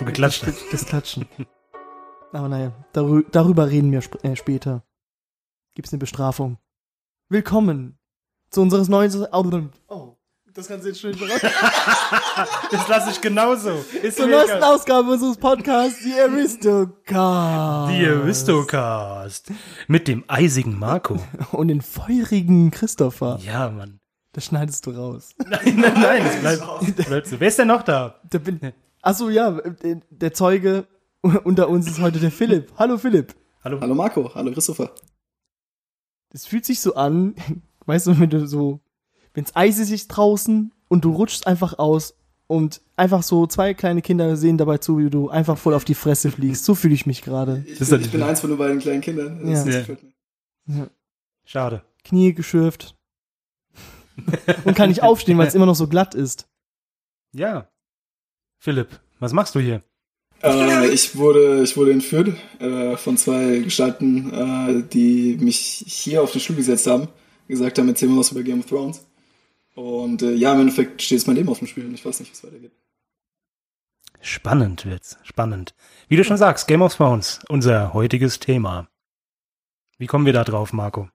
Dass du geklatscht das, hast. das Klatschen. Aber naja, darü darüber reden wir sp äh, später. Gibt's eine Bestrafung. Willkommen zu unseres neuen Album. Oh, das kannst du jetzt schön. Das lasse ich genauso. Ist Zur neuesten. Ausgabe unseres Podcasts, die Aristocast. Die Aristocast. Mit dem eisigen Marco. Und den feurigen Christopher. Ja, Mann. Das schneidest du raus. Nein, nein, nein. Das bleibt, das bleibt so. Wer ist denn noch da? Der bin, achso, ja, der Zeuge unter uns ist heute der Philipp. Hallo Philipp. Hallo. Hallo Marco, hallo Christopher. Das fühlt sich so an, weißt du, wenn du so, wenn's eisig ist draußen und du rutschst einfach aus und einfach so zwei kleine Kinder sehen dabei zu, wie du einfach voll auf die Fresse fliegst. So fühle ich mich gerade. Ich, bin, ja- ich bin eins von den beiden kleinen Kindern. Ja. Das Ja. mir. Schade. Knie geschürft. und kann nicht aufstehen, weil es immer noch so glatt ist. Ja. Philipp, was machst du hier? Äh, ich, wurde, ich wurde entführt äh, von zwei Gestalten, äh, die mich hier auf den Stuhl gesetzt haben. Gesagt haben, erzähl mal was über Game of Thrones. Und äh, ja, im Endeffekt steht jetzt mein Leben auf dem Spiel und ich weiß nicht, wie es weitergeht. Spannend wird's. Spannend. Wie du schon sagst, Game of Thrones, unser heutiges Thema. Wie kommen wir da drauf, Marco?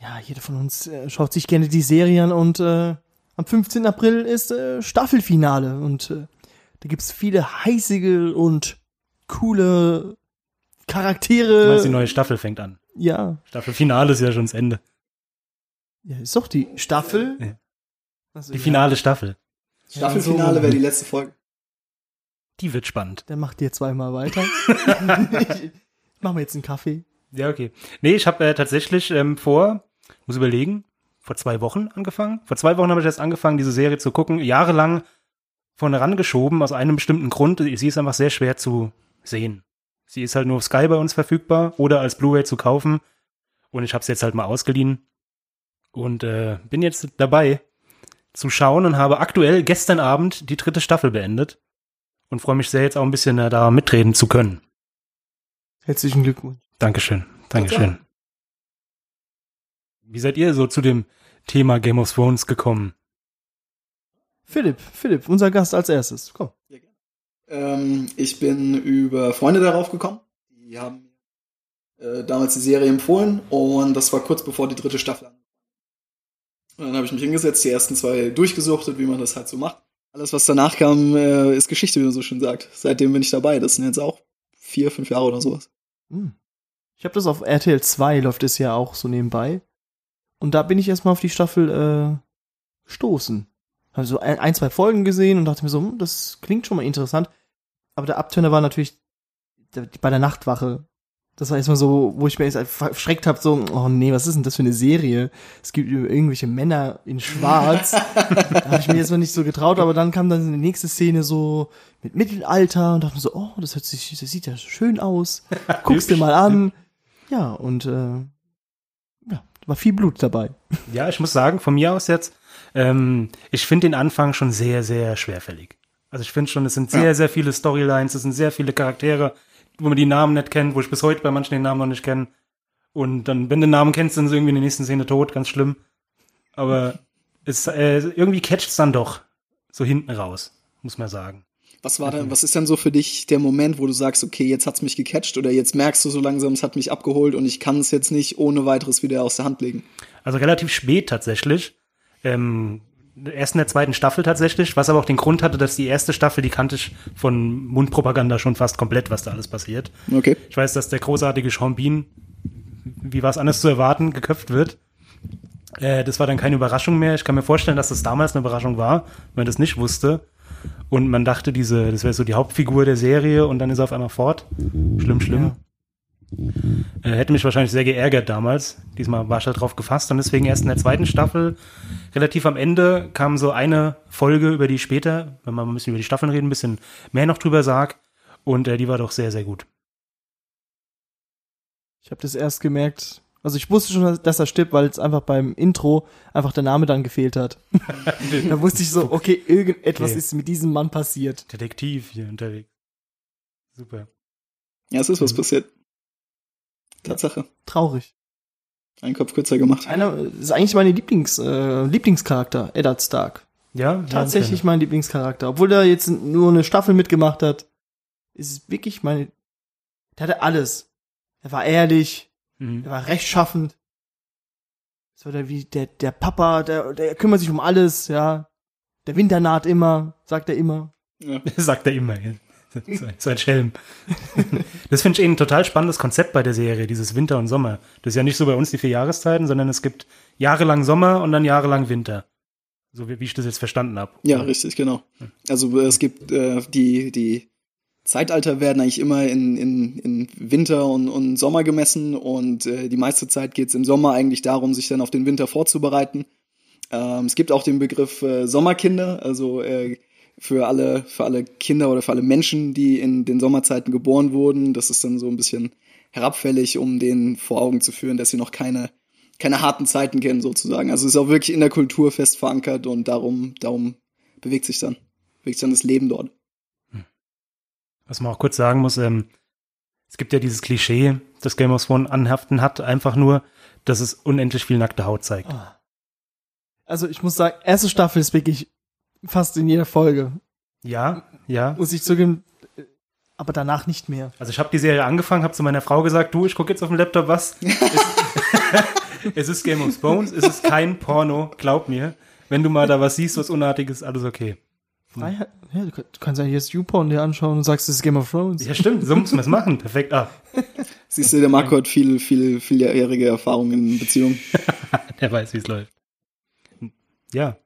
Ja, jeder von uns äh, schaut sich gerne die Serie an und äh, am 15. April ist äh, Staffelfinale und äh, da gibt's viele heißige und coole Du Charaktere. meinst, die neue Staffel fängt an. ja, Staffelfinale ist ja schon das Ende. ja, ist doch die Staffel. Ja. Also, Die ja, finale Staffel. Staffelfinale wäre die letzte Folge. Die wird spannend. Der macht dir zweimal weiter. ich mach mir jetzt einen Kaffee. Ja, okay. Nee, ich habe äh, tatsächlich ähm, vor, muss überlegen, vor zwei Wochen angefangen. Vor zwei Wochen habe ich erst angefangen, diese Serie zu gucken. Jahrelang vorne rangeschoben, aus einem bestimmten Grund. Sie ist einfach sehr schwer zu sehen. Sie ist halt nur auf Sky bei uns verfügbar oder als Blu-ray zu kaufen. Und ich habe es jetzt halt mal ausgeliehen. Und äh, bin jetzt dabei zu schauen und habe aktuell gestern Abend die dritte Staffel beendet. Und freue mich sehr, jetzt auch ein bisschen äh, da mitreden zu können. Herzlichen Glückwunsch. Dankeschön. Dankeschön. Wie seid ihr so zu dem Thema Game of Thrones gekommen? Philipp, Philipp, unser Gast als erstes. Komm. Ähm, ich bin über Freunde darauf gekommen. Die haben mir äh, damals die Serie empfohlen und das war kurz bevor die dritte Staffel an. Und dann habe ich mich hingesetzt, die ersten zwei durchgesuchtet, wie man das halt so macht. Alles, was danach kam, äh, ist Geschichte, wie man so schön sagt. Seitdem bin ich dabei. Das sind jetzt auch vier, fünf Jahre oder sowas. Hm. Ich habe das auf RTL 2, läuft es ja auch so nebenbei. Und da bin ich erstmal auf die Staffel äh, gestoßen. Habe so ein, ein, zwei Folgen gesehen und dachte mir so, hm, das klingt schon mal interessant. Aber der Abturner war natürlich bei der Nachtwache. Das war erstmal so, wo ich mir erst verschreckt habe, so, oh nee, was ist denn das für eine Serie? Es gibt irgendwelche Männer in Schwarz. da habe ich mir erstmal nicht so getraut, aber dann kam dann die nächste Szene so mit Mittelalter und dachte mir so, oh, das hört sich, das sieht ja schön aus. Guck's dir mal an. Ja, und äh, war viel Blut dabei. Ja, ich muss sagen, von mir aus jetzt, ähm, ich finde den Anfang schon sehr, sehr schwerfällig. Also ich finde schon, es sind sehr, Ja. sehr viele Storylines, es sind sehr viele Charaktere, wo man die Namen nicht kennt, wo ich bis heute bei manchen den Namen noch nicht kenne. Und dann, wenn du den Namen kennst, sind sie irgendwie in der nächsten Szene tot, ganz schlimm. Aber es, äh, irgendwie catcht's dann doch so hinten raus, muss man sagen. Was war denn, was ist denn so für dich der Moment, wo du sagst, okay, jetzt hat's mich gecatcht oder jetzt merkst du so langsam, es hat mich abgeholt und ich kann es jetzt nicht ohne weiteres wieder aus der Hand legen? Also relativ spät tatsächlich. Ähm, erst in der zweiten Staffel tatsächlich, was aber auch den Grund hatte, dass die erste Staffel, die kannte ich von Mundpropaganda schon fast komplett, was da alles passiert. Okay. Ich weiß, dass der großartige Sean Bean, wie war es anders zu erwarten, geköpft wird. Äh, das war dann keine Überraschung mehr. Ich kann mir vorstellen, dass das damals eine Überraschung war, wenn man das nicht wusste. Und man dachte, diese, das wäre so die Hauptfigur der Serie und dann ist er auf einmal fort. Schlimm, schlimm. Äh, hätte mich wahrscheinlich sehr geärgert damals. Diesmal war ich halt drauf gefasst und deswegen erst in der zweiten Staffel, relativ am Ende, kam so eine Folge, über die später, wenn mal ein bisschen über die Staffeln reden, ein bisschen mehr noch drüber sag. Und äh, die war doch sehr, sehr gut. Ich habe das erst gemerkt. Also ich wusste schon, dass er stirbt, weil es einfach beim Intro einfach der Name dann gefehlt hat. da wusste ich so, okay, irgendetwas Okay. ist mit diesem Mann passiert. Detektiv hier unterwegs. Super. Ja, es ist was Mhm. passiert. Tatsache. Traurig. Ein Kopf kürzer gemacht. Einer ist eigentlich meine Lieblings, äh, Lieblingscharakter, Eddard Stark. Ja, tatsächlich ja, mein Lieblingscharakter. Obwohl er jetzt nur eine Staffel mitgemacht hat, ist es wirklich mein. Der hatte alles. Er war ehrlich, Mhm. er war rechtschaffend. Das war der wie der, der Papa, der, der kümmert sich um alles, ja. Der Winter naht immer, sagt er immer. Ja. Sagt er immer. ja. So ein- So Schelm. Das finde ich eh ein total spannendes Konzept bei der Serie, dieses Winter und Sommer. Das ist ja nicht so bei uns die vier Jahreszeiten, sondern es gibt jahrelang Sommer und dann jahrelang Winter. So wie, wie ich das jetzt verstanden habe. Ja, richtig, genau. Also es gibt äh, die, die Zeitalter werden eigentlich immer in, in, in Winter und, und Sommer gemessen und äh, die meiste Zeit geht es im Sommer eigentlich darum, sich dann auf den Winter vorzubereiten. Ähm, es gibt auch den Begriff äh, Sommerkinder, also äh, für alle, für alle Kinder oder für alle Menschen, die in den Sommerzeiten geboren wurden. Das ist dann so ein bisschen herabfällig, um denen vor Augen zu führen, dass sie noch keine, keine harten Zeiten kennen, sozusagen. Also es ist auch wirklich in der Kultur fest verankert und darum, darum bewegt sich dann, bewegt sich dann das Leben dort. Was man auch kurz sagen muss, ähm, es gibt ja dieses Klischee, das Game of Thrones anhaften hat, einfach nur, dass es unendlich viel nackte Haut zeigt. Ah. Also ich muss sagen, erste Staffel ist wirklich fast in jeder Folge. Ja, ja. Muss ich zugeben, aber danach nicht mehr. Also ich habe die Serie angefangen, habe zu meiner Frau gesagt, du, ich gucke jetzt auf dem Laptop was. es, es ist Game of Thrones, es ist kein Porno, glaub mir. Wenn du mal da was siehst, was Unartiges, alles okay. Freiheit, ja, du kann- du kannst ja jetzt YouPorn dir anschauen und sagst, das ist Game of Thrones. Ja, stimmt, so muss man es machen. Perfekt. Ah, Siehst du, der Marco hat viel, viel, vieljährige Erfahrung in Beziehungen. der weiß, wie es läuft. Ja.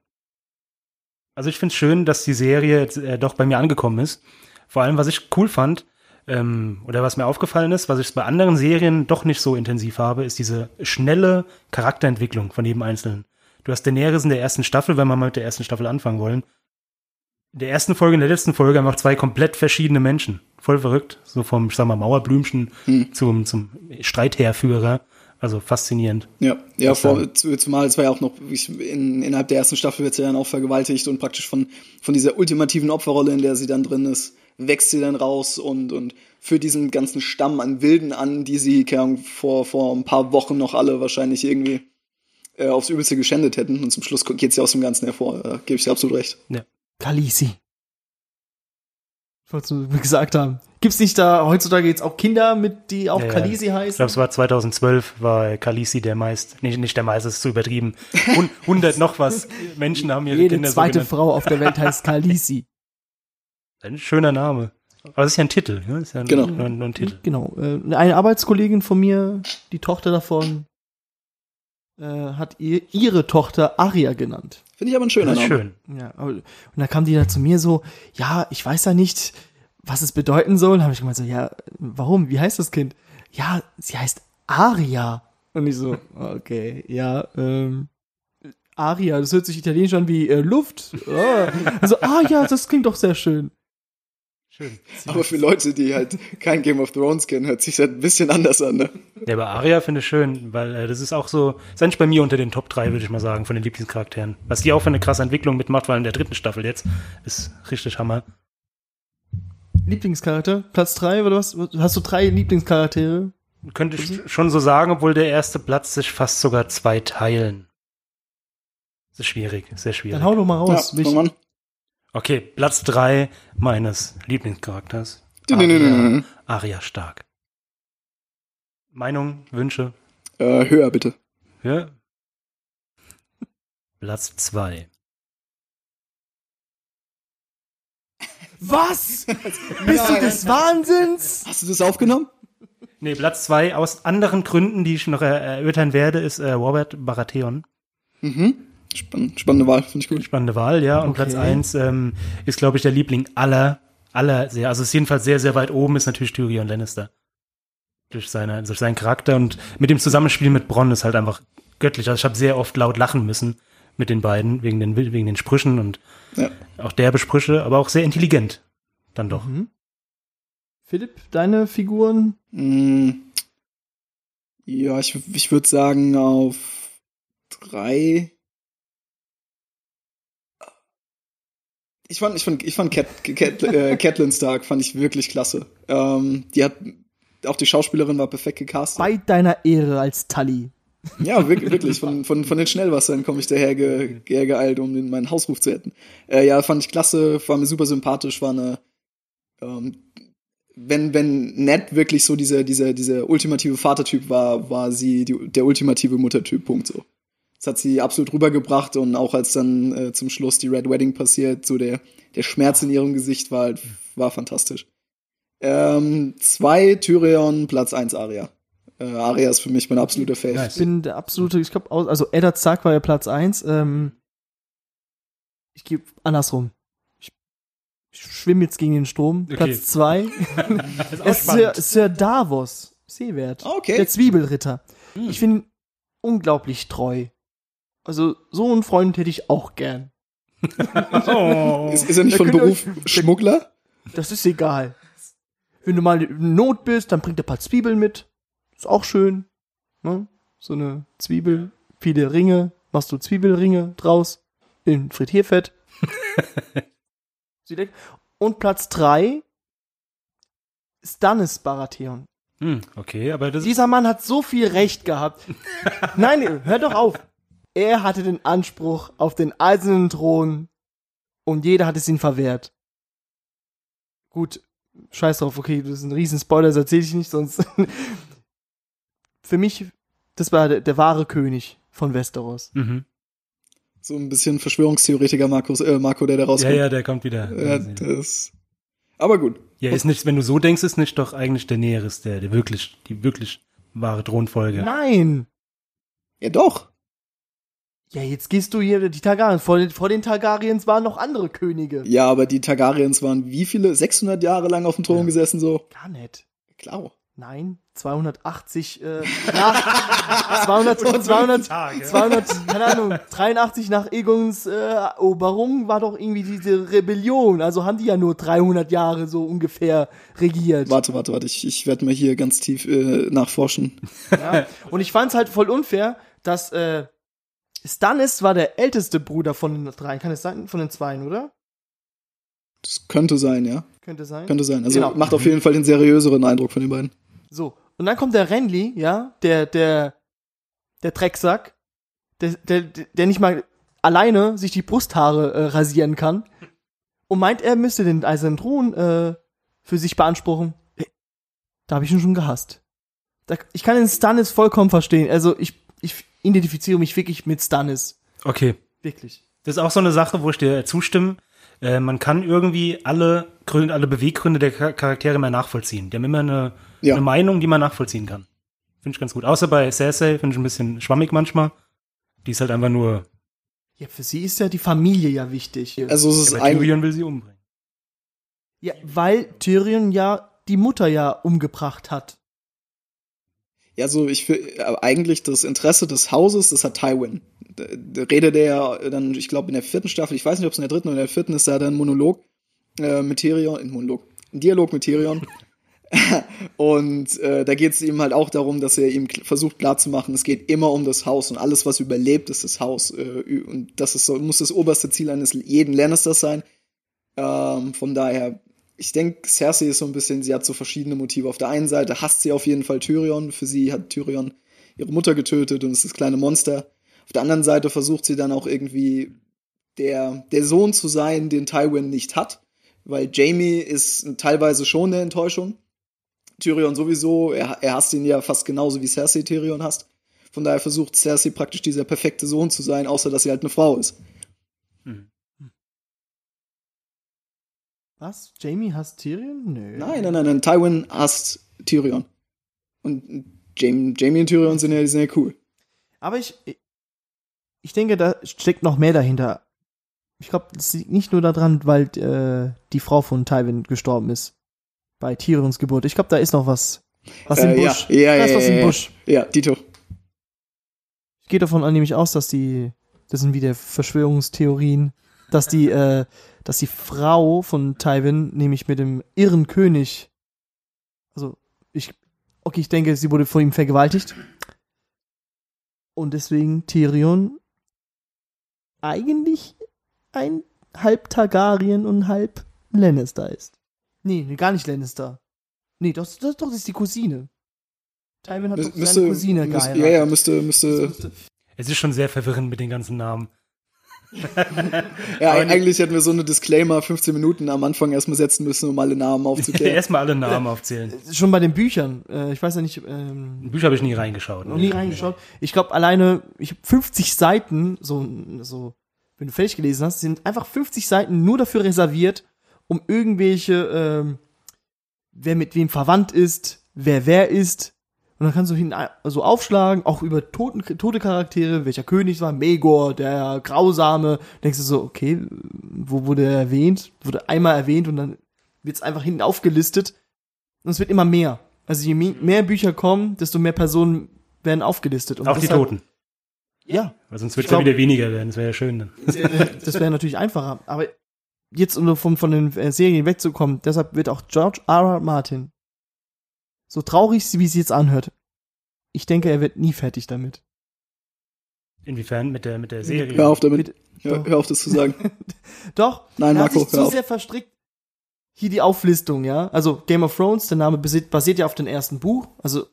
Also ich finde es schön, dass die Serie jetzt, äh, doch bei mir angekommen ist. Vor allem, was ich cool fand, ähm, oder was mir aufgefallen ist, was ich bei anderen Serien doch nicht so intensiv habe, ist diese schnelle Charakterentwicklung von jedem Einzelnen. Du hast Daenerys in der ersten Staffel, wenn wir mal mit der ersten Staffel anfangen wollen. In der ersten Folge, in der letzten Folge einfach zwei komplett verschiedene Menschen. Voll verrückt. So vom, ich sag mal, Mauerblümchen Hm. zum, zum Streitherführer. Also faszinierend. Ja, ja, vor, zu- zumal es war ja auch noch, ich, in, innerhalb der ersten Staffel wird sie dann auch vergewaltigt und praktisch von, von dieser ultimativen Opferrolle, in der sie dann drin ist, wächst sie dann raus und, und führt diesen ganzen Stamm an Wilden an, die sie vor, vor ein paar Wochen noch alle wahrscheinlich irgendwie äh, aufs Übelste geschändet hätten. Und zum Schluss geht sie aus dem Ganzen hervor. Äh, Gebe ich dir absolut recht. Kalisi. Ich wollte es nur gesagt haben. Gibt's nicht da heutzutage jetzt auch Kinder mit, die auch Ja, ja. Kalisi Ich heißen? glaube, es war 2012, war Kalisi der meist, nicht, nicht der meist, das ist zu übertrieben. Hun- 100 noch was Menschen haben ihre Jede Kinder so zweite genannt. Frau auf der Welt heißt Kalisi. Ein schöner Name. Aber es ist ja ein Titel, ne? Ist ja Genau. nur, nur ein Titel. Genau. Äh, eine Arbeitskollegin von mir, die Tochter davon, äh, hat ihr, ihre Tochter Aria genannt. Finde ich aber ein schöner Name. schön. Ja, aber, und da kam die da zu mir so, ja, ich weiß ja nicht, was es bedeuten soll. Habe ich gemeint so, ja, warum? Wie heißt das Kind? Ja, sie heißt Aria. Und ich so, okay, ja, ähm, Aria, das hört sich italienisch an wie äh, Luft. Oh. Also, ah ja, das klingt doch sehr schön. Schön. Aber für Leute, die halt kein Game of Thrones kennen, hört sich das ein bisschen anders an, ne? Ja, aber Aria finde ich schön, weil äh, das ist auch so, ist eigentlich bei mir unter den Top 3, würde ich mal sagen, von den Lieblingscharakteren. Was die auch für eine krasse Entwicklung mitmacht, weil in der dritten Staffel jetzt ist richtig Hammer. Lieblingscharakter, Platz drei oder was? Hast du drei Lieblingscharaktere? Könnte ich schon so sagen, obwohl der erste Platz sich fast sogar zwei teilen. Das ist schwierig, sehr schwierig. Dann hau doch mal raus. ja, Mich-. Okay, Platz drei meines Lieblingscharakters. Dün. Aria Stark. Meinung, Wünsche? Äh, höher bitte. Ja. Platz zwei. Was? Bist du des Wahnsinns? Hast du das aufgenommen? Nee, Platz zwei aus anderen Gründen, die ich noch er erörtern werde, ist äh, Robert Baratheon. Mhm. Spann spannende Wahl, finde ich gut. Spannende Wahl, ja. Und Okay. Platz eins ähm, ist, glaube ich, der Liebling aller, aller, sehr, also ist jedenfalls sehr, sehr weit oben, ist natürlich Tyrion Lannister. Durch, seine, durch seinen Charakter und mit dem Zusammenspiel mit Bronn ist halt einfach göttlich. Also ich habe sehr oft laut lachen müssen mit den beiden, wegen den, wegen den Sprüchen und Ja. auch derbe Sprüche, aber auch sehr intelligent. Dann doch. Mhm. Philipp, deine Figuren? Mm, Ja, ich, ich würde sagen auf drei. Ich fand, ich fand, ich fand Cat, Cat, äh, Catelyn Stark fand ich wirklich klasse. Ähm, die hat, auch die Schauspielerin war perfekt gecastet. Bei deiner Ehre als Tully. Ja, wirklich, wirklich. Von, von, von den Schnellwassern komme ich daher ge, geeilt, um den, meinen Hausruf zu retten. Äh, ja, fand ich klasse, war mir super sympathisch, war eine, ähm, wenn, wenn Ned wirklich so dieser, dieser, dieser ultimative Vatertyp war, war sie die, der ultimative Muttertyp, Punkt so. Das hat sie absolut rübergebracht und auch als dann äh, zum Schluss die Red Wedding passiert, so der, der Schmerz in ihrem Gesicht war halt, war fantastisch. Ähm, zwei Tyrion, Platz eins Aria. Äh, Aria ist für mich mein absoluter Fave. Ich bin der absolute, ich glaube, also Eddard Stark war ja Platz eins. Ähm, ich gebe andersrum. Ich, ich schwimme jetzt gegen den Strom. Okay. Platz zwei. Das ist Sir. Sir Davos. Seewert. Okay. Der Zwiebelritter. Hm. Ich finde ihn unglaublich treu. Also, so einen Freund hätte ich auch gern. Oh. Ist, ist er nicht Da von Beruf Schmuggler? Das ist egal. Wenn du mal in Not bist, dann bringt er ein paar Zwiebeln mit. Ist auch schön. Ne? So eine Zwiebel, viele Ringe, machst du Zwiebelringe draus in Frittierfett. Und Platz drei Stannis Baratheon. Hm, okay, aber das Dieser Mann hat so viel Recht gehabt. Nein, hör doch auf. Er hatte den Anspruch auf den eisernen Thron und jeder hat es ihm verwehrt. Gut, scheiß drauf, okay, das ist ein riesen Spoiler, das erzähle ich nicht, sonst. Für mich, das war der, der wahre König von Westeros. Mhm. So ein bisschen Verschwörungstheoretiker Markus, äh, Marco, der da Ja, rauskommt. ja, der kommt wieder. Ja, das. Aber gut. Ja, ist nicht, wenn du so denkst, ist nicht doch eigentlich der Näheres, der, der wirklich, die wirklich wahre Thronfolge. Nein! Ja, doch. Ja, jetzt gehst du hier die Targaryen. Vor den, vor den Targaryens waren noch andere Könige. Ja, aber die Targaryens waren wie viele? 600 Jahre lang auf dem Thron Ja. gesessen, so? Gar nicht. Klar. Nein, 280 äh, nach 200, 200, Tage. 200, keine Ahnung, 83 nach Egons äh, Eroberung war doch irgendwie diese Rebellion. Also haben die ja nur 300 Jahre so ungefähr regiert. Warte, warte, warte. Ich, ich werde mal hier ganz tief äh, nachforschen. Ja? Und ich fand's halt voll unfair, dass äh, Stannis war der älteste Bruder von den dreien. Kann es sein? Von den zweien, oder? Das könnte sein, ja. Könnte sein. Könnte sein. Also Genau. macht auf jeden Fall den seriöseren Eindruck von den beiden. So. Und dann kommt der Renly, ja, der, der, der Drecksack, der, der, der nicht mal alleine sich die Brusthaare äh, rasieren kann und meint, er müsste den eisernen Thron äh, für sich beanspruchen. Äh, Da habe ich ihn schon gehasst. Da, ich kann den Stannis vollkommen verstehen. Also ich, ich identifiziere mich wirklich mit Stannis. Okay. Wirklich. Das ist auch so eine Sache, wo ich dir zustimme. Äh, man kann irgendwie alle Gründe, alle Beweggründe der Char- Charaktere mehr nachvollziehen. Die haben immer eine, Ja. eine Meinung, die man nachvollziehen kann. Finde ich ganz gut. Außer bei Cersei finde ich ein bisschen schwammig manchmal. Die ist halt einfach nur, Ja, für sie ist ja die Familie ja wichtig. Also es ist ja. Tyrion will sie umbringen. Ja, weil Tyrion ja die Mutter ja umgebracht hat. Ja, so ich aber eigentlich das Interesse des Hauses, das hat Tywin. Redet er ja dann, ich glaube in der vierten Staffel, ich weiß nicht, ob es in der dritten oder in der vierten ist, da hat er einen Monolog äh, mit Tyrion, ein Monolog, ein Dialog mit Tyrion. und äh, da geht es ihm halt auch darum, dass er ihm versucht klarzumachen, es geht immer um das Haus und alles, was überlebt, ist das Haus. Äh, und das ist so, muss das oberste Ziel eines jeden Lannisters sein. Ähm, von daher, ich denke, Cersei ist so ein bisschen, sie hat so verschiedene Motive. Auf der einen Seite hasst sie auf jeden Fall Tyrion. Für sie hat Tyrion ihre Mutter getötet und ist das kleine Monster. Auf der anderen Seite versucht sie dann auch irgendwie der, der Sohn zu sein, den Tywin nicht hat. Weil Jamie ist teilweise schon eine Enttäuschung. Tyrion sowieso, er, er hasst ihn ja fast genauso wie Cersei Tyrion hasst. Von daher versucht Cersei praktisch dieser perfekte Sohn zu sein, außer dass sie halt eine Frau ist. Was? Jamie hasst Tyrion? Nö. Nein, nein, nein, nein. Tywin hasst Tyrion. Und Jamie, Jamie und Tyrion sind ja, sind ja cool. Aber ich, ich denke, da steckt noch mehr dahinter. Ich glaube, es liegt nicht nur daran, weil äh, die Frau von Tywin gestorben ist. Bei Tyrions Geburt. Ich glaube, da ist noch was. Was im Äh, ja, Busch. ja, da ist ja, was ja, im ja. Busch. Ja, Dito. Ich gehe davon an, nämlich aus, dass die, das sind wieder Verschwörungstheorien, dass die, äh, dass die Frau von Tywin, nämlich mit dem irren König, also ich, okay, ich denke, sie wurde von ihm vergewaltigt. Und deswegen Tyrion eigentlich ein halb Targaryen und halb Lannister ist. Nee, nee, gar nicht Lannister. Nee, das, das, doch, das ist die Cousine. Tywin hat Mü- doch seine müsste, Cousine müsste, geheiratet. ja, ja, müsste, müsste, Es ist schon sehr verwirrend mit den ganzen Namen. Ja, Aber eigentlich hätten wir so eine Disclaimer 15 Minuten am Anfang erstmal setzen müssen, um alle Namen aufzuklären. Erstmal alle Namen aufzählen. Schon bei den Büchern. Äh, ich weiß ja nicht, ähm, Bücher habe ich nie reingeschaut. noch nie reingeschaut. Ich glaube, alleine, ich habe 50 Seiten, so, so, wenn du fertig gelesen hast, sind einfach 50 Seiten nur dafür reserviert, um irgendwelche, ähm, wer mit wem verwandt ist, wer wer ist. Und dann kannst du hin so aufschlagen, auch über toten, tote Charaktere, welcher König es war, Megor, der Grausame. Denkst du so, okay, wo wurde er erwähnt? Wurde einmal erwähnt und dann wird es einfach hinten aufgelistet. Und es wird immer mehr. Also je me- mehr Bücher kommen, desto mehr Personen werden aufgelistet. Und Auch die Toten. Ja, Weil sonst wird es ja wieder weniger werden. Das wäre ja schön dann. das wäre natürlich einfacher. Aber jetzt, um von, von den äh, Serien wegzukommen, deshalb wird auch George R. R. Martin, so traurig, wie es jetzt anhört, ich denke, er wird nie fertig damit. Inwiefern mit der, mit der Serie. Hör auf damit. Mit- Hör, hör auf, das zu sagen. Doch, Nein, er hat Marco, sich zu sehr verstrickt. Hier die Auflistung, ja. Also Game of Thrones, der Name basiert, basiert ja auf dem ersten Buch. Also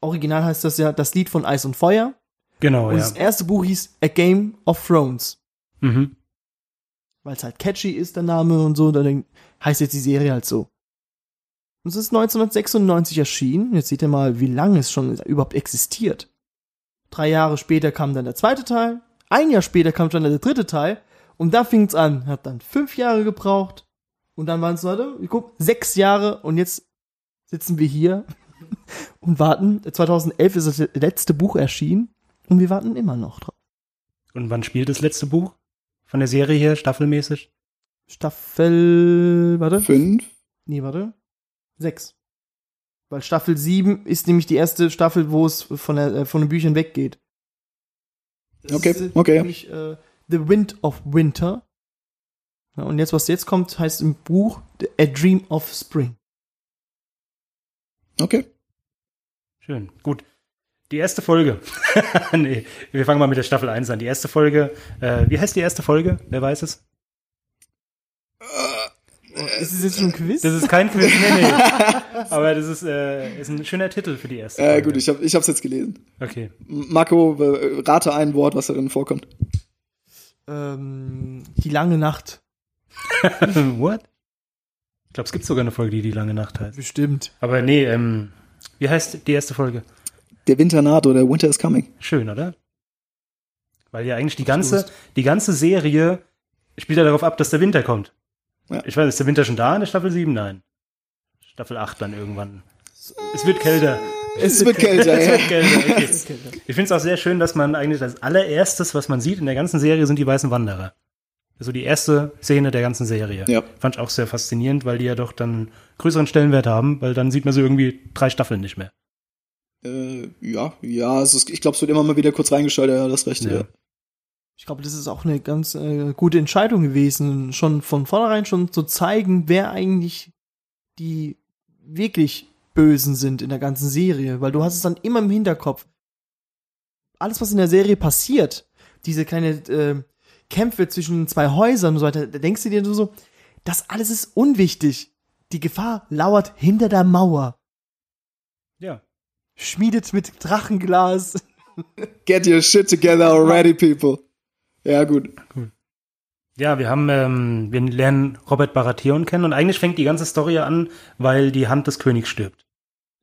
original heißt das ja das Lied von Eis und Feuer. Genau, Und ja. das erste Buch hieß A Game of Thrones. Mhm. weil es halt catchy ist, der Name und so, dann heißt jetzt die Serie halt so. Und es ist 1996 erschienen. Jetzt seht ihr mal, wie lange es schon überhaupt existiert. Drei Jahre später kam dann der zweite Teil. Ein Jahr später kam schon der dritte Teil. Und da fing es an. Hat dann fünf Jahre gebraucht. Und dann waren es, warte, ich guck, sechs Jahre. Und jetzt sitzen wir hier und warten. 2011 ist das letzte Buch erschienen. Und wir warten immer noch drauf. Und wann spielt das letzte Buch von der Serie hier, staffelmäßig? Staffel, warte. Fünf. Nee, warte. Sechs. Weil Staffel 7 ist nämlich die erste Staffel, wo es von, der, äh, von den Büchern weggeht. Das Okay, ist, äh, okay. Nämlich, äh, The Wind of Winter. Ja, und jetzt, was jetzt kommt, heißt im Buch The- A Dream of Spring. Okay. Schön. Gut. Die erste Folge. nee, wir fangen mal mit der Staffel 1 an. Die erste Folge. Äh, wie heißt die erste Folge? Wer weiß es? Ist es jetzt schon ein Quiz? Das ist kein Quiz, nee, nee. Aber das ist, äh, ist ein schöner Titel für die erste Äh, Folge. gut, ich, hab, ich hab's jetzt gelesen. Okay. Marco, äh, rate ein Wort, was darin vorkommt. ähm, die lange Nacht. What? Ich glaube, es gibt sogar eine Folge, die die lange Nacht heißt. Bestimmt. Aber nee, ähm, wie heißt die erste Folge? Der Winter naht oder Winter is coming. Schön, oder? Weil ja eigentlich die ganze, die ganze Serie spielt ja darauf ab, dass der Winter kommt. Ja. Ich weiß, ist der Winter schon da in der Staffel 7? Nein. Staffel 8 dann irgendwann. Es wird kälter. Es wird kälter, Es ja. wird kälter, okay. Ich finde es auch sehr schön, dass man eigentlich als allererstes, was man sieht in der ganzen Serie, sind die weißen Wanderer. Also die erste Szene der ganzen Serie. Ja. Fand ich auch sehr faszinierend, weil die ja doch dann größeren Stellenwert haben, weil dann sieht man sie irgendwie drei Staffeln nicht mehr. Äh, ja, ja, es ist, ich glaube, es wird immer mal wieder kurz reingeschaltet, ja, das recht. Ja. Ja. Ich glaube, das ist auch eine ganz äh, gute Entscheidung gewesen, schon von vornherein schon zu zeigen, wer eigentlich die wirklich Bösen sind in der ganzen Serie, weil du hast es dann immer im Hinterkopf. Alles, was in der Serie passiert, diese kleine äh, Kämpfe zwischen zwei Häusern und so weiter, da denkst du dir so, das alles ist unwichtig. Die Gefahr lauert hinter der Mauer, Ja. schmiedet mit Drachenglas. Get your shit together already, people. Ja, gut. Ja, wir haben, ähm, wir lernen Robert Baratheon kennen und eigentlich fängt die ganze Story an, weil die Hand des Königs stirbt.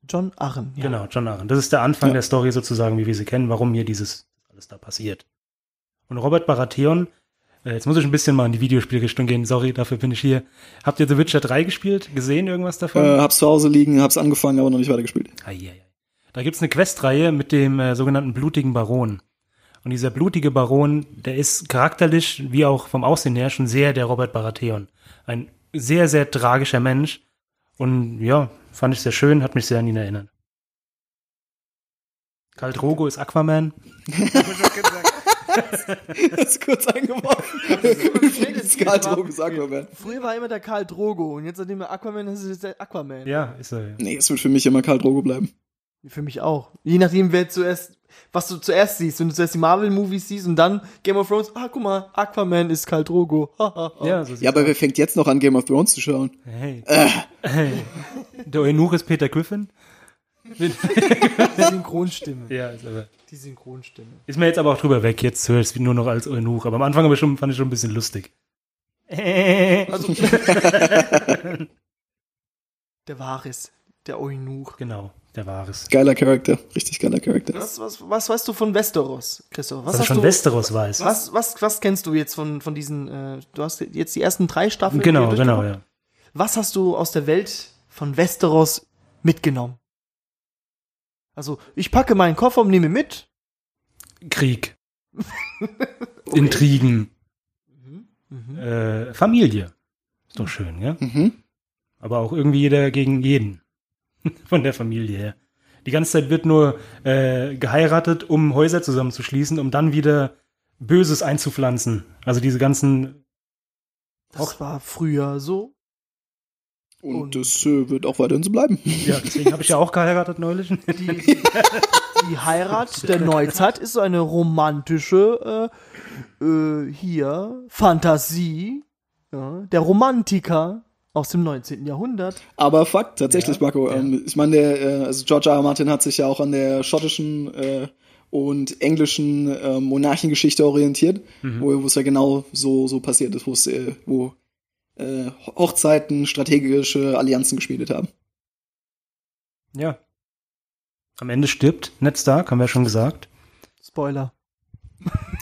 John Arryn. Ja. Genau, John Arryn. Das ist der Anfang Ja. der Story sozusagen, wie wir sie kennen, warum hier dieses alles da passiert. Und Robert Baratheon, äh, jetzt muss ich ein bisschen mal in die Videospielrichtung gehen, sorry, dafür bin ich hier. Habt ihr The Witcher 3 gespielt? Gesehen irgendwas davon? Äh, hab's zu Hause liegen, hab's angefangen, aber noch nicht weitergespielt. Eieiei. Da gibt's eine Questreihe mit dem äh, sogenannten blutigen Baron. Und dieser blutige Baron, der ist charakterlich wie auch vom Aussehen her schon sehr der Robert Baratheon. Ein sehr, sehr tragischer Mensch. Und ja, fand ich sehr schön, hat mich sehr an ihn erinnert. Karl Drogo ist Aquaman. das ist kurz eingeworfen. Skaldrogen, sagen wir mal. Früher war immer der Karl Drogo und jetzt seitdem er Aquaman ist, ist der Aquaman. Ja, ist er. Ja. Nee, es wird für mich immer Karl Drogo bleiben. Für mich auch. Je nachdem, wer zuerst, was du zuerst siehst. Wenn du zuerst die Marvel-Movies siehst und dann Game of Thrones, ah, guck mal, Aquaman ist Karl Drogo. Ja, so Ja, aber wer fängt jetzt noch an, Game of Thrones zu schauen? Hey. hey. Der Eunuch ist Peter Griffin. Die Synchronstimme. Ja, ist, aber, Die Synchronstimme. ist mir jetzt aber auch drüber weg. Jetzt höre ich es nur noch als Eunuch. Aber am Anfang aber schon, fand ich schon ein bisschen lustig. Also, der Varis, der Eunuch. Genau, der war es. Geiler Charakter, richtig geiler Charakter. Was, was, was weißt du von Westeros, Christoph? Was Was hast schon du, Westeros weiß. Was, was, was kennst du jetzt von, von diesen, äh, du hast jetzt die ersten drei Staffeln. Genau, genau, durchgeguckt. ja. Was hast du aus der Welt von Westeros mitgenommen? Also, ich packe meinen Koffer und nehme mit. Krieg. Intrigen. Mhm. Äh, Familie. Ist doch schön, ja? Mhm. Aber auch irgendwie jeder gegen jeden. Von der Familie her. Die ganze Zeit wird nur äh, geheiratet, um Häuser zusammenzuschließen, um dann wieder Böses einzupflanzen. Also diese ganzen. Das war früher so. Und, Und- das äh, wird auch weiterhin so bleiben. Ja, deswegen habe ich ja auch geheiratet neulich. Die, die Heirat der Neuzeit ist so eine romantische, äh, äh, hier, Fantasie, ja, der Romantiker aus dem 19. Jahrhundert. Aber Fakt, tatsächlich, Ja, Marco. ja. Ähm, ich meine, der, äh, also George R. R. Martin hat sich ja auch an der schottischen äh, und englischen äh, Monarchengeschichte orientiert, Mhm. wo wo es ja genau so, so passiert ist, wo es, äh, wo äh, Hochzeiten strategische Allianzen gespielt haben. Ja. Am Ende stirbt Ned Stark, haben wir ja schon gesagt. Spoiler.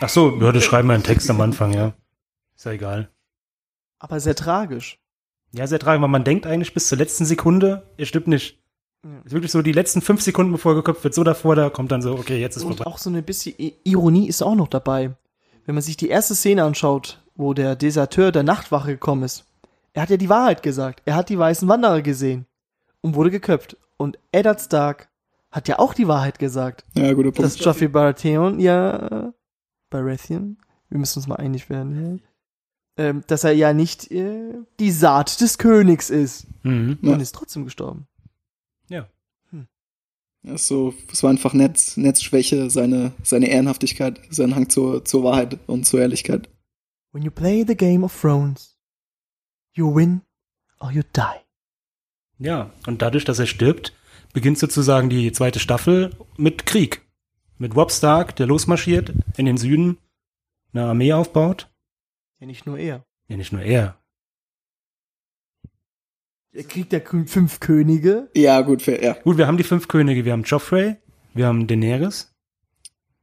Ach so, ja, das schreiben wir einen Text am Anfang, ja. Ist ja egal. Aber sehr tragisch. Ja, sehr tragisch, weil man denkt eigentlich bis zur letzten Sekunde, er stirbt nicht. Ja. Ist wirklich so die letzten fünf Sekunden, bevor er geköpft wird, so davor, da kommt dann so, okay, jetzt ist Und vorbei. auch so eine bisschen Ironie ist auch noch dabei. Wenn man sich die erste Szene anschaut, wo der Deserteur der Nachtwache gekommen ist. Er hat ja die Wahrheit gesagt. Er hat die weißen Wanderer gesehen und wurde geköpft. Und Eddard Stark hat ja auch die Wahrheit gesagt. Ja, guter Punkt. dass Joffrey Baratheon ja äh, Baratheon, wir müssen uns mal einig werden, ja, ähm, dass er ja nicht äh, die Saat des Königs ist Mhm. Ja. und ist trotzdem gestorben. Ja. Ja, so, es war einfach Netz, Netzschwäche, seine, seine Ehrenhaftigkeit, sein Hang zur, zur Wahrheit und zur Ehrlichkeit. When you play the game of Thrones, you win or you die. Ja, und dadurch, dass er stirbt, beginnt sozusagen die zweite Staffel mit Krieg. Mit Rob Stark, der losmarschiert in den Süden, eine Armee aufbaut. Ja, nicht nur er. Ja, nicht nur er. Er kriegt der fünf Könige. Ja, gut, fair, ja. Gut, wir haben die fünf Könige. Wir haben Joffrey, wir haben Daenerys,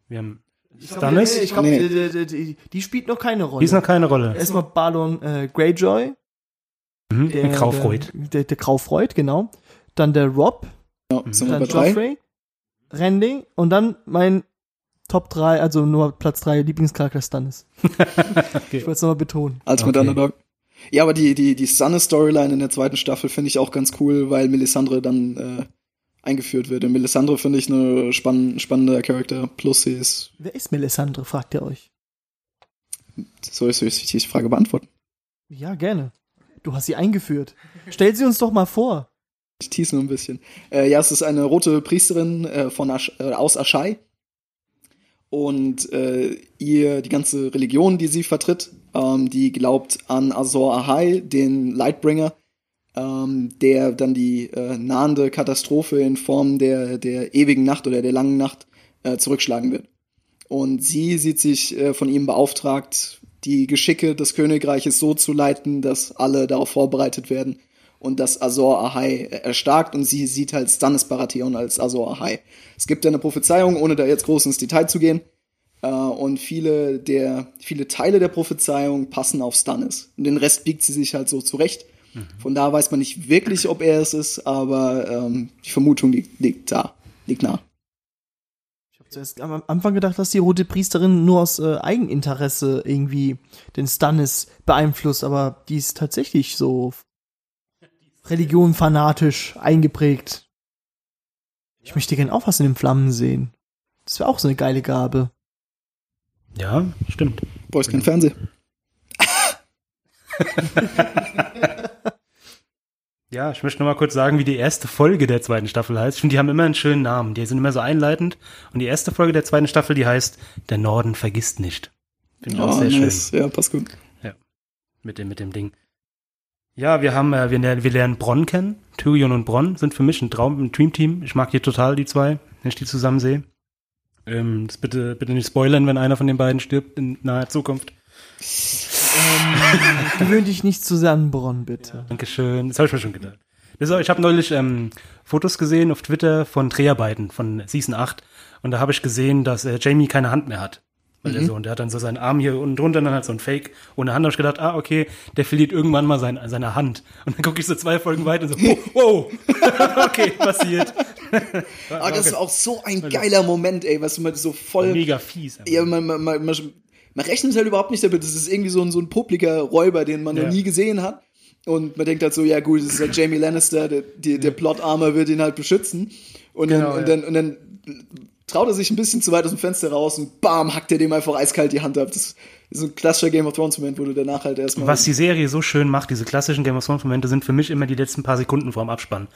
wir haben Stannis. Ich glaube, Nee. die, die, die, die spielt noch keine Rolle. Die ist noch keine Rolle. Erstmal Balon äh, Greyjoy. Mhm. Der, Graufreud. Der, der, der Graufreud, genau. Dann der Rob. ja sind wir dann bei drei? Joffrey, Randy und dann mein Top 3, also nur Platz 3 Lieblingscharakter Stannis. Ich wollte es nochmal betonen. Als Okay. Underdog. Ja, aber die, die, die Stannis-Storyline in der zweiten Staffel finde ich auch ganz cool, weil Melisandre dann äh, eingeführt wird. Und Melisandre finde ich eine spann spannender Charakter. Plus sie ist, Wer ist Melisandre, fragt ihr euch. soll ich, soll ich die Frage beantworten? Ja, gerne. Du hast sie eingeführt. Stell sie uns doch mal vor. Ich tease nur ein bisschen. Äh, ja, es ist eine rote Priesterin äh, von Asch äh, aus Aschai. Und äh, ihr, die ganze Religion, die sie vertritt, ähm, die glaubt an Azor Ahai, den Lightbringer, ähm, der dann die äh, nahende Katastrophe in Form der, der ewigen Nacht oder der langen Nacht äh, zurückschlagen wird. Und sie sieht sich äh, von ihm beauftragt, die Geschicke des Königreiches so zu leiten, dass alle darauf vorbereitet werden und dass Azor Ahai erstarkt und sie sieht halt Stannis Baratheon als Azor Ahai. Es gibt ja eine Prophezeiung, ohne da jetzt groß ins Detail zu gehen. Äh, und viele der, viele Teile der Prophezeiung passen auf Stannis. Und den Rest biegt sie sich halt so zurecht. Von da weiß man nicht wirklich, ob er es ist, aber ähm, die Vermutung liegt, liegt da, liegt nah. Ich habe zuerst am Anfang gedacht, dass die rote Priesterin nur aus äh, Eigeninteresse irgendwie den Stannis beeinflusst, aber die ist tatsächlich so religionfanatisch eingeprägt. Ich möchte gern auch was in den Flammen sehen. Das wäre auch so eine geile Gabe. Ja, stimmt. Brauchst kein Fernsehen. Ja, ich möchte noch mal kurz sagen, wie die erste Folge der zweiten Staffel heißt. Ich finde, die haben immer einen schönen Namen. Die sind immer so einleitend. Und die erste Folge der zweiten Staffel, die heißt Der Norden vergisst nicht. Finde ich auch Oh, sehr nice. schön. Ja, passt gut. Mit dem, mit dem Ding. Ja, wir haben, äh, wir, lernen- wir lernen Bronn kennen. Tyrion und Bronn sind für mich ein Traum, ein Dreamteam. Ich mag die total, die zwei, wenn ich die zusammen sehe. Ähm, das bitte, bitte nicht spoilern, wenn einer von den beiden stirbt in naher Zukunft. Gewöhn dich nicht zu sehr an Bronn, bitte. Dankeschön. Das habe ich mir schon gedacht. Das ich habe neulich ähm, Fotos gesehen auf Twitter von Dreharbeiten von Season 8 und da habe ich gesehen, dass äh, Jamie keine Hand mehr hat. Weil der so, und der hat dann so seinen Arm hier unten drunter und dann halt so ein Fake ohne Hand. Da habe ich gedacht, ah, okay, der verliert irgendwann mal sein, seine Hand. Und dann gucke ich so zwei Folgen weiter und so, wow, wow. okay, passiert. Aber das ist auch so ein geiler Moment, ey, was man so voll. Mega fies. aber- Ja, man, man, man, man, rechnet halt überhaupt nicht damit. Das ist irgendwie so ein, so ein publiker Räuber, den man Ja. noch nie gesehen hat. Und man denkt halt so, ja gut, das ist halt Jamie Lannister, der, die, der Plot-Armor wird ihn halt beschützen. Und, Genau, dann, und, ja. dann, und dann traut er sich ein bisschen zu weit aus dem Fenster raus und bam, hackt er dem einfach eiskalt die Hand ab. Das ist so ein klassischer Game of Thrones Moment, wo du danach halt erstmal. Was die Serie so schön macht, diese klassischen Game of Thrones Momente, sind für mich immer die letzten paar Sekunden vorm Abspann.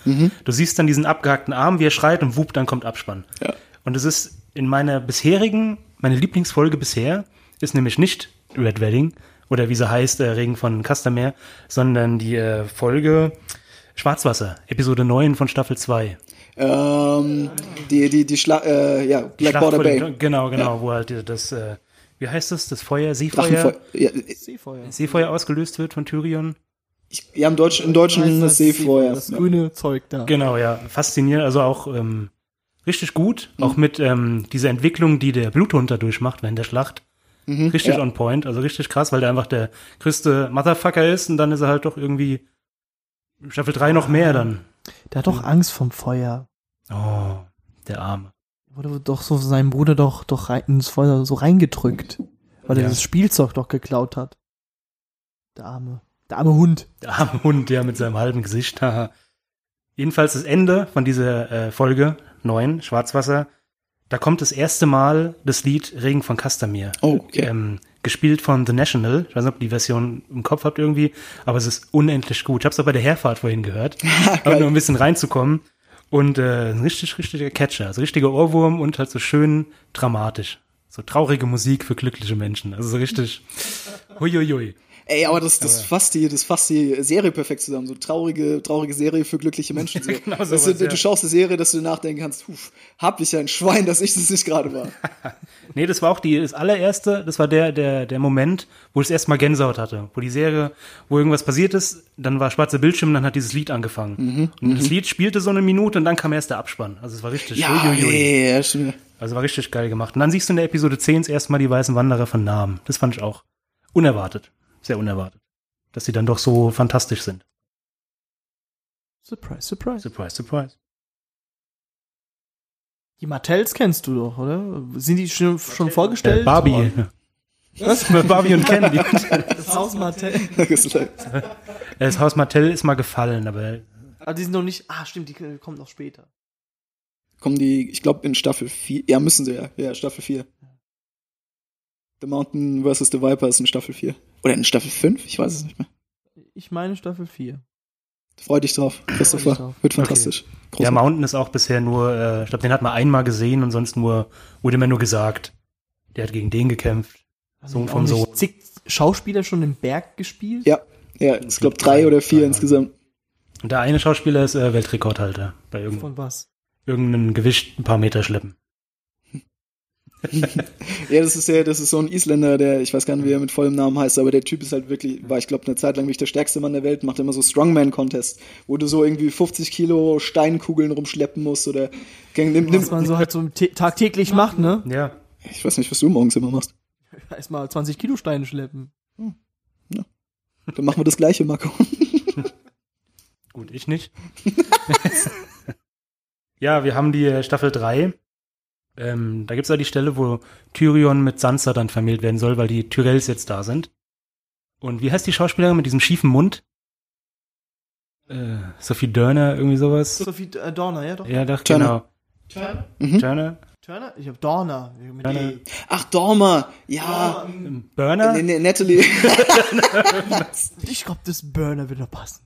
Du siehst dann diesen abgehackten Arm, wie er schreit und wupp, dann kommt Abspann. Ja. Und es ist in meiner bisherigen, meine Lieblingsfolge bisher, ist nämlich nicht Red Wedding oder wie sie heißt, äh, Regen von Castermeer, sondern die äh, Folge Schwarzwasser, Episode 9 von Staffel 2. Ähm, die, die, die Schla äh, ja, Schlacht Blackwater Bay. den- Genau, genau, wo halt das, äh, wie heißt das, das Feuer, Seefeuer. Ja, Seefeuer. Seefeuer ausgelöst wird von Tyrion. ich, ja, im Deutschen, im Deutschen das Seefeuer. Das Ja. grüne Zeug da. Genau, ja. Faszinierend, also auch ähm, richtig gut. Mhm. Auch mit ähm, dieser Entwicklung, die der Bluthund da durchmacht während der Schlacht. richtig Mhm. ja. on point, also richtig krass, weil der einfach der größte Motherfucker ist und dann ist er halt doch irgendwie Staffel 3 noch mehr dann. Der hat doch Angst vom Feuer. Oh, der Arme. Wurde doch so seinem Bruder doch, doch rein, ins Feuer so reingedrückt. Weil er Ja. das Spielzeug doch geklaut hat. Der arme, der arme Hund. Der arme Hund, der mit seinem halben Gesicht. Jedenfalls das Ende von dieser äh, Folge 9, Schwarzwasser, da kommt das erste Mal das Lied Regen von Castamere. Oh, okay. ähm, gespielt von The National. Ich weiß nicht, ob ihr die Version im Kopf habt irgendwie, aber es ist unendlich gut. Ich habe es auch bei der Herfahrt vorhin gehört, aber nur ein bisschen reinzukommen. Und äh, ein richtig, richtiger Catcher, also richtiger Ohrwurm und halt so schön dramatisch. So traurige Musik für glückliche Menschen. Also so richtig huiuiui. Ey, aber das, das fasst die, das fasst die Serie perfekt zusammen. So traurige, traurige Serie für glückliche Menschen. So. Genau sowas, du, ja. du schaust eine Serie, dass du nachdenken kannst, huf, hab ich ein Schwein, dass ich das nicht gerade war. Nee, das war auch die, das allererste, das war der, der, der Moment, wo ich das erste Mal Gänsehaut hatte. Wo die Serie, wo irgendwas passiert ist, dann war schwarzer Bildschirm dann hat dieses Lied angefangen. und das Lied spielte so eine Minute und dann kam erst der Abspann. Also es war richtig Ja, huiuiui. ey, ja, stimmt. Also war richtig geil gemacht. Und dann siehst du in der Episode 10 das erste Mal die weißen Wanderer von Namen. Das fand ich auch unerwartet. Sehr unerwartet. Dass sie dann doch so fantastisch sind. Surprise, surprise. Surprise, surprise. Die Martells kennst du doch, oder? Sind die schon, schon vorgestellt? Äh, Barbie. Was? Barbie und Ken. Das Haus Martell. das Haus Martell ist mal gefallen, aber Aber die sind noch nicht. Ah, stimmt, die kommen noch später. Kommen die, ich glaube, in Staffel 4. Ja, müssen sie ja. Ja, Staffel 4. The Mountain vs. the Viper ist in Staffel 4. Oder in Staffel 5? Ich weiß es nicht mehr. Ich meine Staffel 4. Freu dich drauf, Christopher. dich drauf. Wird fantastisch. ja, Mountain ist auch bisher nur, äh, ich glaube, den hat man einmal gesehen und sonst nur, wurde immer nur gesagt. Der hat gegen den gekämpft. Sohn vom Sohn. Zig Schauspieler schon im Berg gespielt? Ja, ja, ich glaube drei oder vier Drei. insgesamt. Und der eine Schauspieler ist äh, Weltrekordhalter bei irgend, Von was? irgendeinem Gewicht ein paar Meter schleppen. Ja, das ist der, das ist so ein Isländer, der, ich weiß gar nicht, wie er mit vollem Namen heißt, aber der Typ ist halt wirklich, war ich glaube eine Zeit lang wirklich der stärkste Mann der Welt, macht immer so Strongman-Contest, wo du so irgendwie 50 Kilo Steinkugeln rumschleppen musst oder nimm, nimm, Was man so halt so tä- tagtäglich macht, ne? Ja. ich weiß nicht, was du morgens immer machst. Erstmal 20 Kilo Steine schleppen. Dann machen wir das gleiche, Marco. Gut, ich nicht. ja, wir haben die äh, Staffel 3. Ähm, da gibt's ja die Stelle, wo Tyrion mit Sansa dann vermählt werden soll, weil die Tyrells jetzt da sind. Und wie heißt die Schauspielerin mit diesem schiefen Mund? Äh, Sophie Dörner, irgendwie sowas. Sophie äh, Dorner, ja doch. Ja, doch, Turner. genau. Turner? Mhm. Turner? Turner? Ich hab Dorner. Mit Turner. E. Ach, Dormer, ja. Ähm, Burner? Nee, nee, Natalie. Ich glaube, das Burner wird noch passen.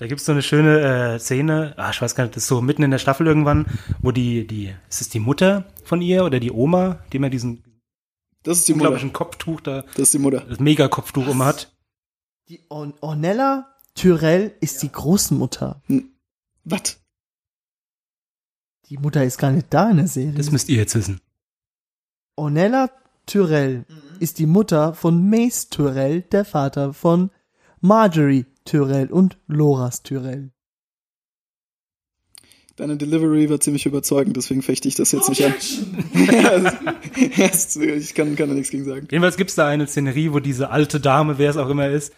Da gibt's so eine schöne äh, Szene, ah, ich weiß gar nicht, das ist so mitten in der Staffel irgendwann, wo die, die, ist es die Mutter von ihr oder die Oma, die immer diesen Das ist die Mutter. unglaublichen Kopftuch da, Das ist die Mutter. das Mega-Kopftuch um hat. Die Or Ornella Tyrell ist die Großmutter. Was? Die Mutter ist gar nicht da in der Serie. Das müsst ihr jetzt wissen. Ornella Tyrell ist die Mutter von Mace Tyrell, der Vater von Marjorie Tyrell und Loras Tyrell. Deine Delivery war ziemlich überzeugend, deswegen fechte ich das jetzt nicht an. Ja, es- ich kann, kann da nichts gegen sagen. Jedenfalls gibt's da eine Szenerie, wo diese alte Dame, wer es auch immer ist,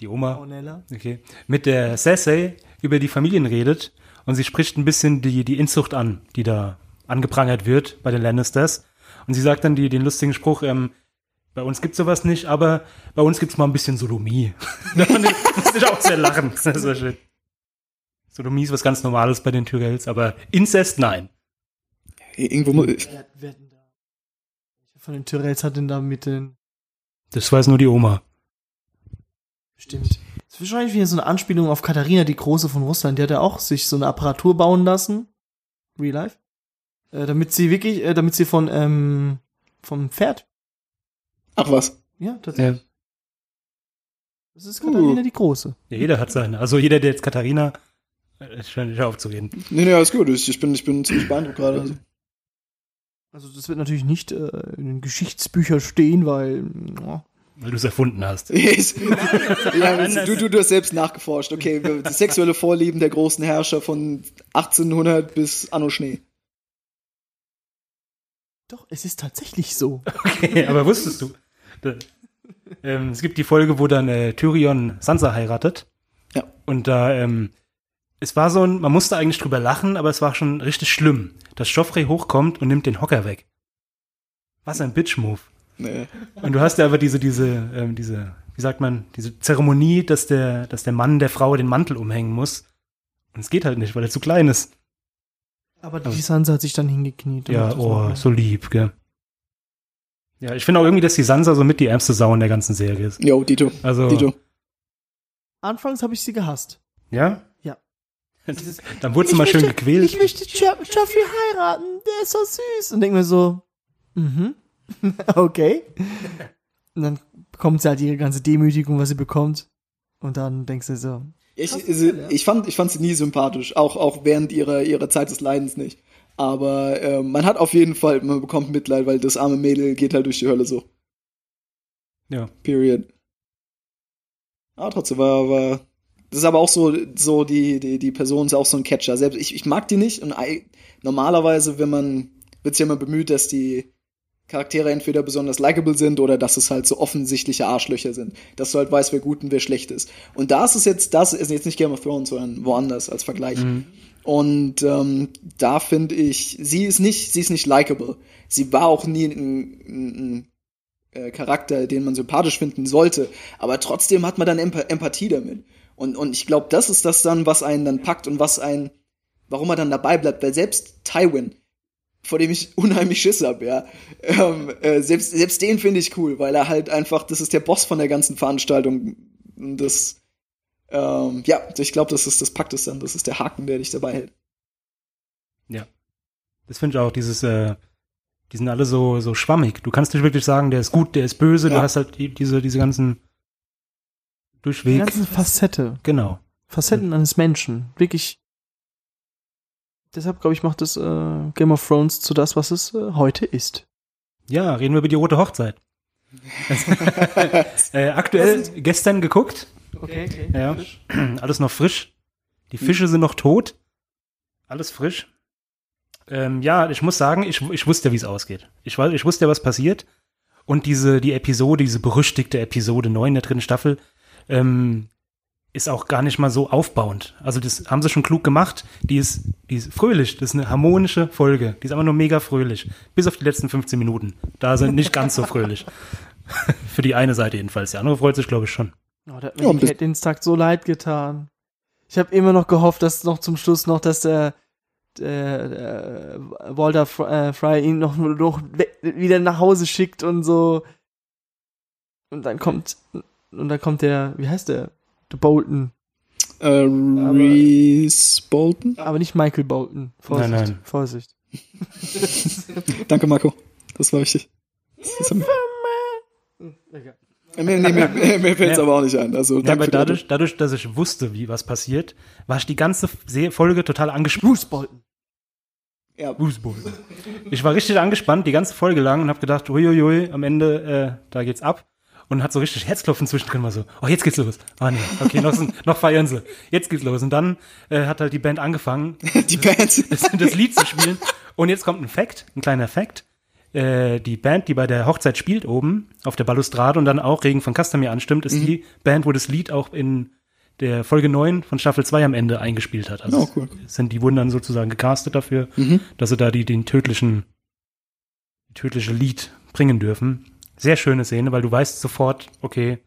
die Oma, Ornella? okay, mit der Cersei über die Familien redet und sie spricht ein bisschen die, die Inzucht an, die da angeprangert wird bei den Lannisters. Und sie sagt dann die, den lustigen Spruch, ähm, bei uns gibt's sowas nicht, aber bei uns gibt's mal ein bisschen Sodomie. da fand ich- auch sehr lachen. Das war schön. Sodomie ist was ganz Normales bei den Tyrells, aber Inzest nein. Irgendwo mu- ich, Wer, wer denn da? Welcher von den Tyrells hat denn da mit den. Das weiß nur die Oma. Stimmt. Das ist wahrscheinlich wieder so eine Anspielung auf Katharina, die Große von Russland. Die hat ja auch sich so eine Apparatur bauen lassen. Real life. Äh, damit sie wirklich, äh, damit sie von, ähm, vom Pferd. Ach was. Ja, tatsächlich. Ja. Das ist Katharina Uh. die Große. Ja, jeder hat seine. Also jeder, der jetzt Katharina, äh, ich nicht aufzureden. Nee, nee, alles gut. Ich, bin, ich bin ziemlich beeindruckt gerade. Also. Also das wird natürlich nicht äh, in den Geschichtsbüchern stehen, weil ja, Weil du es erfunden hast. Ja, du, du, du hast selbst nachgeforscht. Okay, die sexuelle Vorlieben der großen Herrscher von 1800 bis Anno Schnee. doch, es ist tatsächlich so. Okay, aber wusstest du? Ähm, es gibt die Folge, wo dann äh, Tyrion Sansa heiratet. Ja. Und da, ähm, es war so ein, man musste eigentlich drüber lachen, aber es war schon richtig schlimm, dass Joffrey hochkommt und nimmt den Hocker weg. Was ein Bitch-Move. Nee. Und du hast ja aber diese, diese, ähm, diese, wie sagt man, diese Zeremonie, dass der, dass der Mann der Frau den Mantel umhängen muss. Und es geht halt nicht, weil er zu klein ist. Aber die Sansa hat sich dann hingekniet. Ja, oh, so lieb, gell. Ja, ich finde auch irgendwie, dass die Sansa so mit die ärmste Sau in der ganzen Serie ist. Jo, Dito. Also, Dito. Anfangs habe ich sie gehasst. ja? Ja. Dann wurde sie mal schön gequält. Ich möchte Joffrey heiraten, der ist so süß. Und denk mir so, mhm, okay. Und dann bekommt sie halt ihre ganze Demütigung, was sie bekommt. Und dann denkst du so, Ich, ich, ich, fand, ich fand sie nie sympathisch, auch, auch während ihrer, ihrer Zeit des Leidens nicht. Aber äh, man hat auf jeden Fall, man bekommt Mitleid, weil das arme Mädel geht halt durch die Hölle so. Ja. Period. Aber trotzdem war, war das ist aber auch so, so die, die, die Person ist auch so ein Catcher. Selbst ich, ich mag die nicht und ei- normalerweise, wenn man, wird sich ja immer bemüht, dass die Charaktere entweder besonders likable sind oder dass es halt so offensichtliche Arschlöcher sind. Dass du halt weißt, wer gut und wer schlecht ist. Und da ist es jetzt, das ist jetzt nicht Game of Thrones, sondern woanders als Vergleich. Und ähm, da finde ich, sie ist nicht, sie ist nicht likable. Sie war auch nie ein, ein, ein äh, Charakter, den man sympathisch finden sollte. Aber trotzdem hat man dann Emp Empathie damit. Und, und ich glaube, das ist das dann, was einen dann packt und was einen, warum er dann dabei bleibt. Weil selbst Tywin, vor dem ich unheimlich Schiss hab, ja, ähm, äh, selbst, selbst den finde ich cool, weil er halt einfach, das ist der Boss von der ganzen Veranstaltung. Das, ähm, ja, ich glaube, das ist, das packt es dann. Das ist der Haken, der dich dabei hält. Das finde ich auch, dieses, äh, die sind alle so, so schwammig. Du kannst nicht wirklich sagen, der ist gut, der ist böse, du Ja. hast halt die, diese, diese ganzen die Durchweg. ganze Facette. Genau. Facetten eines Menschen. Wirklich. Deshalb, glaube ich, macht es äh, Game of Thrones zu das, was es äh, heute ist. Ja, reden wir über die rote Hochzeit. äh, aktuell gestern geguckt. Okay, okay. Ja. Alles noch frisch. Die Fische sind noch tot. Alles frisch. Ähm, ja, ich muss sagen, ich, ich wusste ja, wie es ausgeht. Ich, ich wusste ja, was passiert. Und diese, die Episode, diese berüchtigte Episode 9 der dritten Staffel, ähm, ist auch gar nicht mal so aufbauend. Also das haben sie schon klug gemacht. Die ist, die ist fröhlich. Das ist eine harmonische Folge. Die ist einfach nur mega fröhlich. Bis auf die letzten 15 Minuten. Da sind nicht ganz so fröhlich. Für die eine Seite jedenfalls. Die andere freut sich, glaube ich, schon. Oh, der hat Ja, mir ein die bisschen- Catelyn Stark so leid getan. Ich habe immer noch gehofft, dass noch zum Schluss noch, dass der, der, der Walter Fr äh, Fry ihn noch, noch wieder nach Hause schickt und so. Und dann kommt, und dann kommt der, wie heißt der? Der Bolton. Äh, Reese Bolton? Aber nicht Michael Bolton. Vorsicht, Nein, nein. Vorsicht. Danke, Marco. Das war wichtig. Das haben- Nee, nee, mir, mir fällt es Ja. aber auch nicht ein. Also, Ja, aber dadurch, dadurch, dass ich wusste, wie was passiert, war ich die ganze Folge total angespannt. Bruce Bolton. Ja, Fußball. Ich war richtig angespannt, die ganze Folge lang und habe gedacht, uiuiui, am Ende, äh, da geht's ab. Und hat so richtig Herzklopfen zwischendrin mal so, oh, jetzt geht's los. Ah nee, okay, noch, noch feiern sie. Jetzt geht's los. Und dann äh, hat halt die Band angefangen, die Band. das, das Lied zu spielen. Und jetzt kommt ein Fact, ein kleiner Fact. Äh, die Band, die bei der Hochzeit spielt oben auf der Balustrade und dann auch Regen von Castamir anstimmt, ist die Band, wo das Lied auch in der Folge 9 von Staffel 2 am Ende eingespielt hat. Also Oh, cool. sind, die wurden dann sozusagen gecastet dafür, dass sie da die, den tödlichen, tödliche Lied bringen dürfen. Sehr schöne Szene, weil du weißt sofort, okay,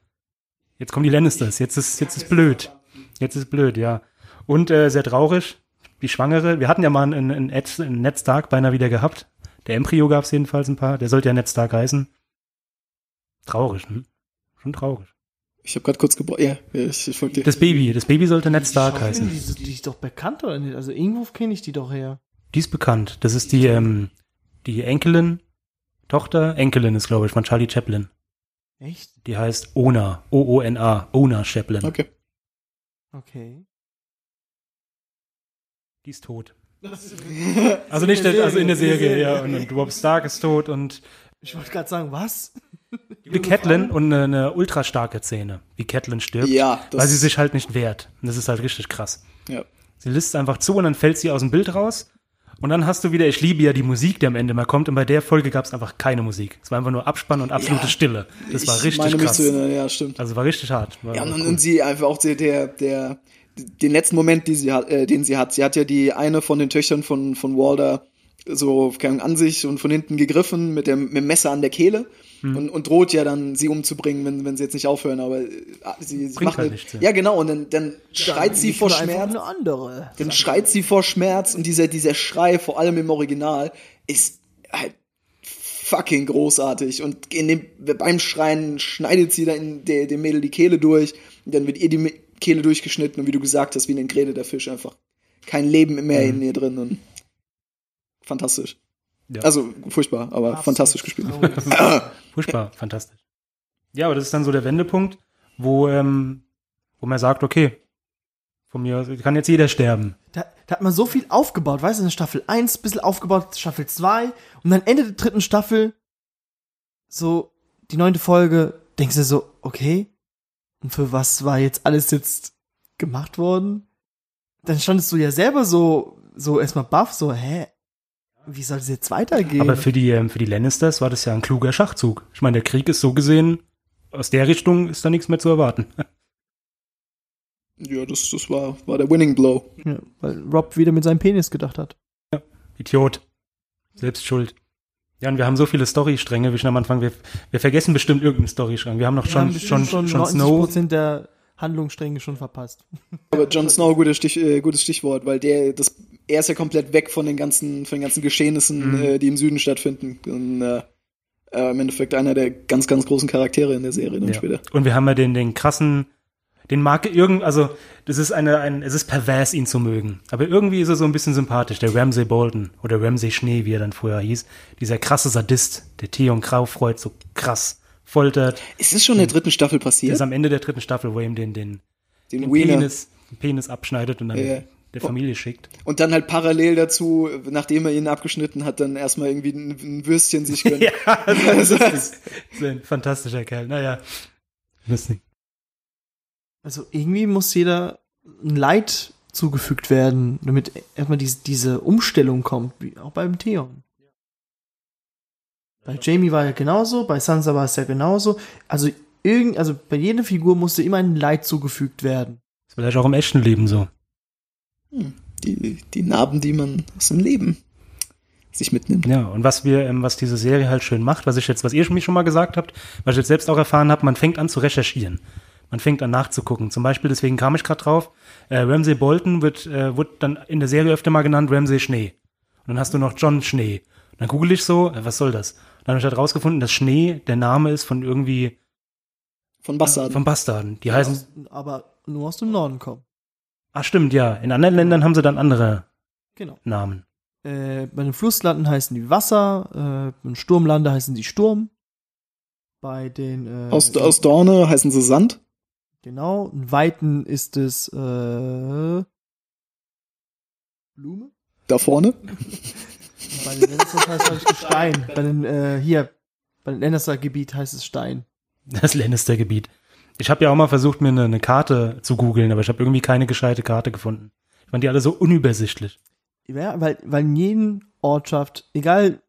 jetzt kommen die Lannisters, jetzt ist, jetzt ist blöd. Jetzt ist blöd, ja. Und äh, sehr traurig, die Schwangere. Wir hatten ja mal einen, einen, Ed, einen Ned Stark beinahe wieder gehabt. Der Embryo gab es jedenfalls ein paar. Der sollte ja Ned Stark heißen. Traurig, ne? Schon traurig. Ich habe gerade kurz gebraucht. Ja, ich, ich folge dir. Das Baby, das Baby sollte Ned Stark heißen. Die, ist- die ist doch bekannt oder nicht? Also irgendwo kenne ich die doch her. Die ist bekannt. Das ist die, ähm, die Enkelin, Tochter, Enkelin ist, glaube ich, von Charlie Chaplin. Echt? Die heißt Ona, O-O-N-A, Ona Chaplin. Okay. Okay. Die ist tot. Also nicht, In der also in der Serie, ja. Und, und Rob Stark ist tot und Ich wollte gerade sagen, was? die Catelyn und eine, eine ultra starke Szene, wie Catelyn stirbt, Ja, das- weil sie sich halt nicht wehrt. Und das ist halt richtig krass. Ja. Sie lisst einfach zu und dann fällt sie aus dem Bild raus. Und dann hast du wieder, ich liebe ja die Musik, die am Ende mal kommt. Und bei der Folge gab es einfach keine Musik. Es war einfach nur Abspann und absolute Ja. Stille. Das war ich richtig meine krass. erinnern, ja, stimmt. Also war richtig hart. War Ja, und, cool. sie einfach auch der, der, den letzten Moment, sie äh, den sie hat. Sie hat ja die eine von den Töchtern von, von Walder so an sich und von hinten gegriffen mit dem, mit dem Messer an der Kehle Hm. und, und droht ja dann, sie umzubringen, wenn, wenn sie jetzt nicht aufhören. Aber äh, sie, sie macht halt nichts, ja. Ja, genau. Und dann, dann schreit sie vor Schmerz. eine andere. Dann schreit sie vor Schmerz und dieser, dieser Schrei, vor allem im Original, ist halt fucking großartig. Und in dem, beim Schreien schneidet sie dann der, dem Mädel die Kehle durch und dann wird ihr die Kehle durchgeschnitten und wie du gesagt hast, wie eine Grete der Fisch einfach kein Leben mehr in ihr drin und fantastisch. Ja. Also furchtbar, aber fantastisch gespielt. Furchtbar, fantastisch. Ja, aber das ist dann so der Wendepunkt, wo, ähm, wo man sagt, okay, von mir aus kann jetzt jeder sterben. Da, da hat man so viel aufgebaut, weißt du, in Staffel 1 ein bisschen aufgebaut, Staffel 2 und dann Ende der dritten Staffel, so die neunte Folge, denkst du so, okay, und für was war jetzt alles jetzt gemacht worden? Dann standest du ja selber so, so erstmal baff, so, hä? Wie soll es jetzt weitergehen? Aber für die, ähm, für die Lannisters war das ja ein kluger Schachzug. Ich meine, der Krieg ist so gesehen, aus der Richtung ist da nichts mehr zu erwarten. Ja, das, das war, war der Winning Blow. ja, weil Rob wieder mit seinem Penis gedacht hat. Idiot. Selbst schuld. Ja, und wir haben so viele Storystränge, wie schon am Anfang. Wir, wir vergessen bestimmt irgendeinen Storystrang. Wir haben noch Wir schon, haben schon, schon, 90 Snow. Prozent der Handlungsstränge schon verpasst. Aber Jon Snow, gutes, Stich, äh, gutes Stichwort, weil der, das, er ist ja komplett weg von den ganzen, von den ganzen Geschehnissen, Mhm. äh, die im Süden stattfinden. Und, äh, äh, im Endeffekt einer der ganz, ganz großen Charaktere in der Serie dann Ja. später. Und wir haben ja den, den krassen, den mag irgend, also das ist eine, ein, es ist pervers, ihn zu mögen. Aber irgendwie ist er so ein bisschen sympathisch, der Ramsay Bolton oder Ramsay Schnee, wie er dann früher hieß. Dieser krasse Sadist, der Theon Graufreud so krass foltert. Ist das schon in der dritten Staffel passiert? ist am Ende der dritten Staffel, wo er ihm den, den, Den den. Penis, den Penis abschneidet und dann Ja. Der Familie schickt. Und dann halt parallel dazu, nachdem er ihn abgeschnitten hat, dann erstmal irgendwie ein, Würstchen sich gönnt. Ja, das Also, ist, das ist ein fantastischer Kerl. Naja, lustig. Also irgendwie muss jeder ein Leid zugefügt werden, damit erstmal diese, diese Umstellung kommt, wie auch beim Theon. Bei Jamie war ja genauso, bei Sansa war es ja genauso. Also irgend, also bei jeder Figur musste immer ein Leid zugefügt werden. Ist vielleicht auch im echten Leben so. Die, die Narben, die man aus dem Leben sich mitnimmt. Ja, und was wir, ähm, was diese Serie halt schön macht, was ich jetzt, was ihr mich schon mal gesagt habt, was ich jetzt selbst auch erfahren habe, man fängt an zu recherchieren. Man fängt an nachzugucken. Zum Beispiel, deswegen kam ich gerade drauf, äh, Ramsay Bolton wird, äh, wird dann in der Serie öfter mal genannt Ramsay Schnee. Und dann hast du noch John Schnee. Und dann google ich so, äh, was soll das? Dann habe ich halt rausgefunden, dass Schnee der Name ist von irgendwie, Von Bastarden. von Bastarden. Die heißen, Aus, aber nur aus dem Norden kommen. Ach stimmt, ja. In anderen Ländern haben sie dann andere Genau. Namen. Äh, bei den Flusslanden heißen die Wasser, äh, bei den Sturmlande heißen die Sturm. Bei den äh, Aus, aus Dorne heißen sie Sand. genau, in Weiten ist es äh, Blume. Da vorne. Bei den Lannisters heißt es Gestein. Bei den äh, hier bei den Lannister Gebiet heißt es Stein. Das Lannister-Gebiet. Ich habe ja auch mal versucht, mir eine, eine Karte zu googeln, aber ich habe irgendwie keine gescheite Karte gefunden. Ich fand die alle so unübersichtlich. Ja, weil, weil in jedem Ortschaft, egal,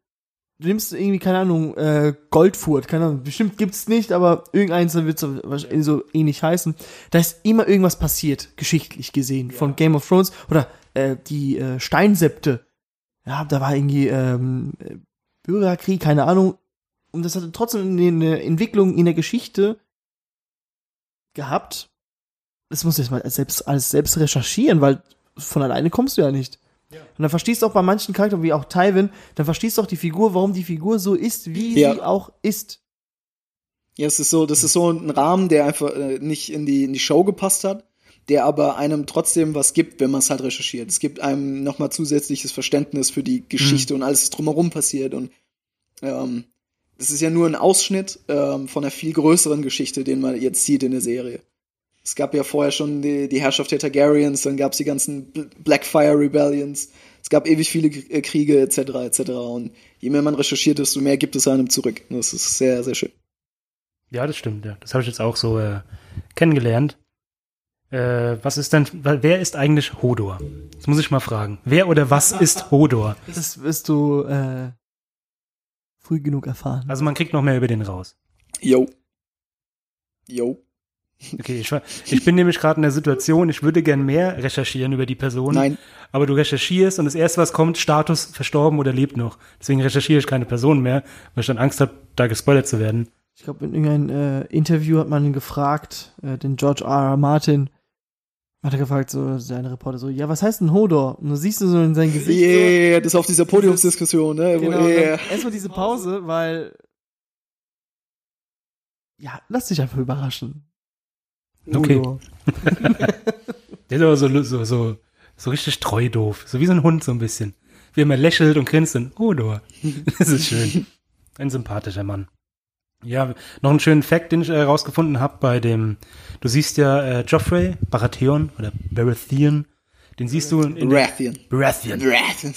du nimmst irgendwie, keine Ahnung, äh, Goldfurt, keine Ahnung, bestimmt gibt's nicht, aber irgendeins wird so, wahrscheinlich so ähnlich heißen. Da ist immer irgendwas passiert, geschichtlich gesehen, von Game of Thrones oder äh, die äh, Steinsepte. Ja, da war irgendwie ähm, äh, Bürgerkrieg, keine Ahnung. Und das hatte trotzdem eine Entwicklung in der Geschichte gehabt. Das muss ich jetzt mal selbst, alles selbst recherchieren, weil von alleine kommst du ja nicht. Und dann verstehst du auch bei manchen Charakteren, wie auch Tywin, dann verstehst du auch die Figur, warum die Figur so ist, wie Ja. sie auch ist. Ja, es ist so, das ist so ein Rahmen, der einfach äh, nicht in die, in die Show gepasst hat, der aber einem trotzdem was gibt, wenn man es halt recherchiert. Es gibt einem nochmal zusätzliches Verständnis für die Geschichte und alles, was drumherum passiert. Und ähm, das ist ja nur ein Ausschnitt ähm, von einer viel größeren Geschichte, den man jetzt sieht in der Serie. Es gab ja vorher schon die, die Herrschaft der Targaryens, dann gab es die ganzen Bl- Blackfire Rebellions, es gab ewig viele äh, Kriege etc. etc. Und je mehr man recherchiert, desto mehr gibt es einem zurück. Und Das ist sehr, sehr schön. Ja, das stimmt, ja. Das habe ich jetzt auch so äh, kennengelernt. Äh, was ist denn, wer ist eigentlich Hodor? Das muss ich mal fragen. Wer oder was ist Hodor? Das wirst du äh, früh genug erfahren. Also man kriegt noch mehr über den raus. Yo. Yo. Okay, ich, war- ich bin nämlich gerade in der Situation, ich würde gern mehr recherchieren über die Person. Nein. Aber du recherchierst und das erste, was kommt, Status verstorben oder lebt noch. Deswegen recherchiere ich keine Person mehr, weil ich dann Angst habe, da gespoilert zu werden. Ich glaube, in irgendeinem äh, Interview hat man gefragt, äh, den George R. R. Martin, hat er gefragt, so, sein Reporter so, ja, was heißt denn Hodor? Und du siehst du so in sein Gesicht Yeah, das ist auf dieser Podiumsdiskussion, ne? so, genau, yeah. erstmal diese Pause, weil, ja, lass dich einfach überraschen. Okay. Hodor. Der ist aber so, so, so, so richtig treu doof. So wie so ein Hund so ein bisschen. Wie er immer lächelt und grinst und Hodor. Das ist schön. Ein sympathischer Mann. Ja, noch einen schönen Fact, den ich äh, rausgefunden habe bei dem, du siehst ja äh, Joffrey, Baratheon oder Baratheon, den siehst du in der, Rathian. Baratheon. Rathian.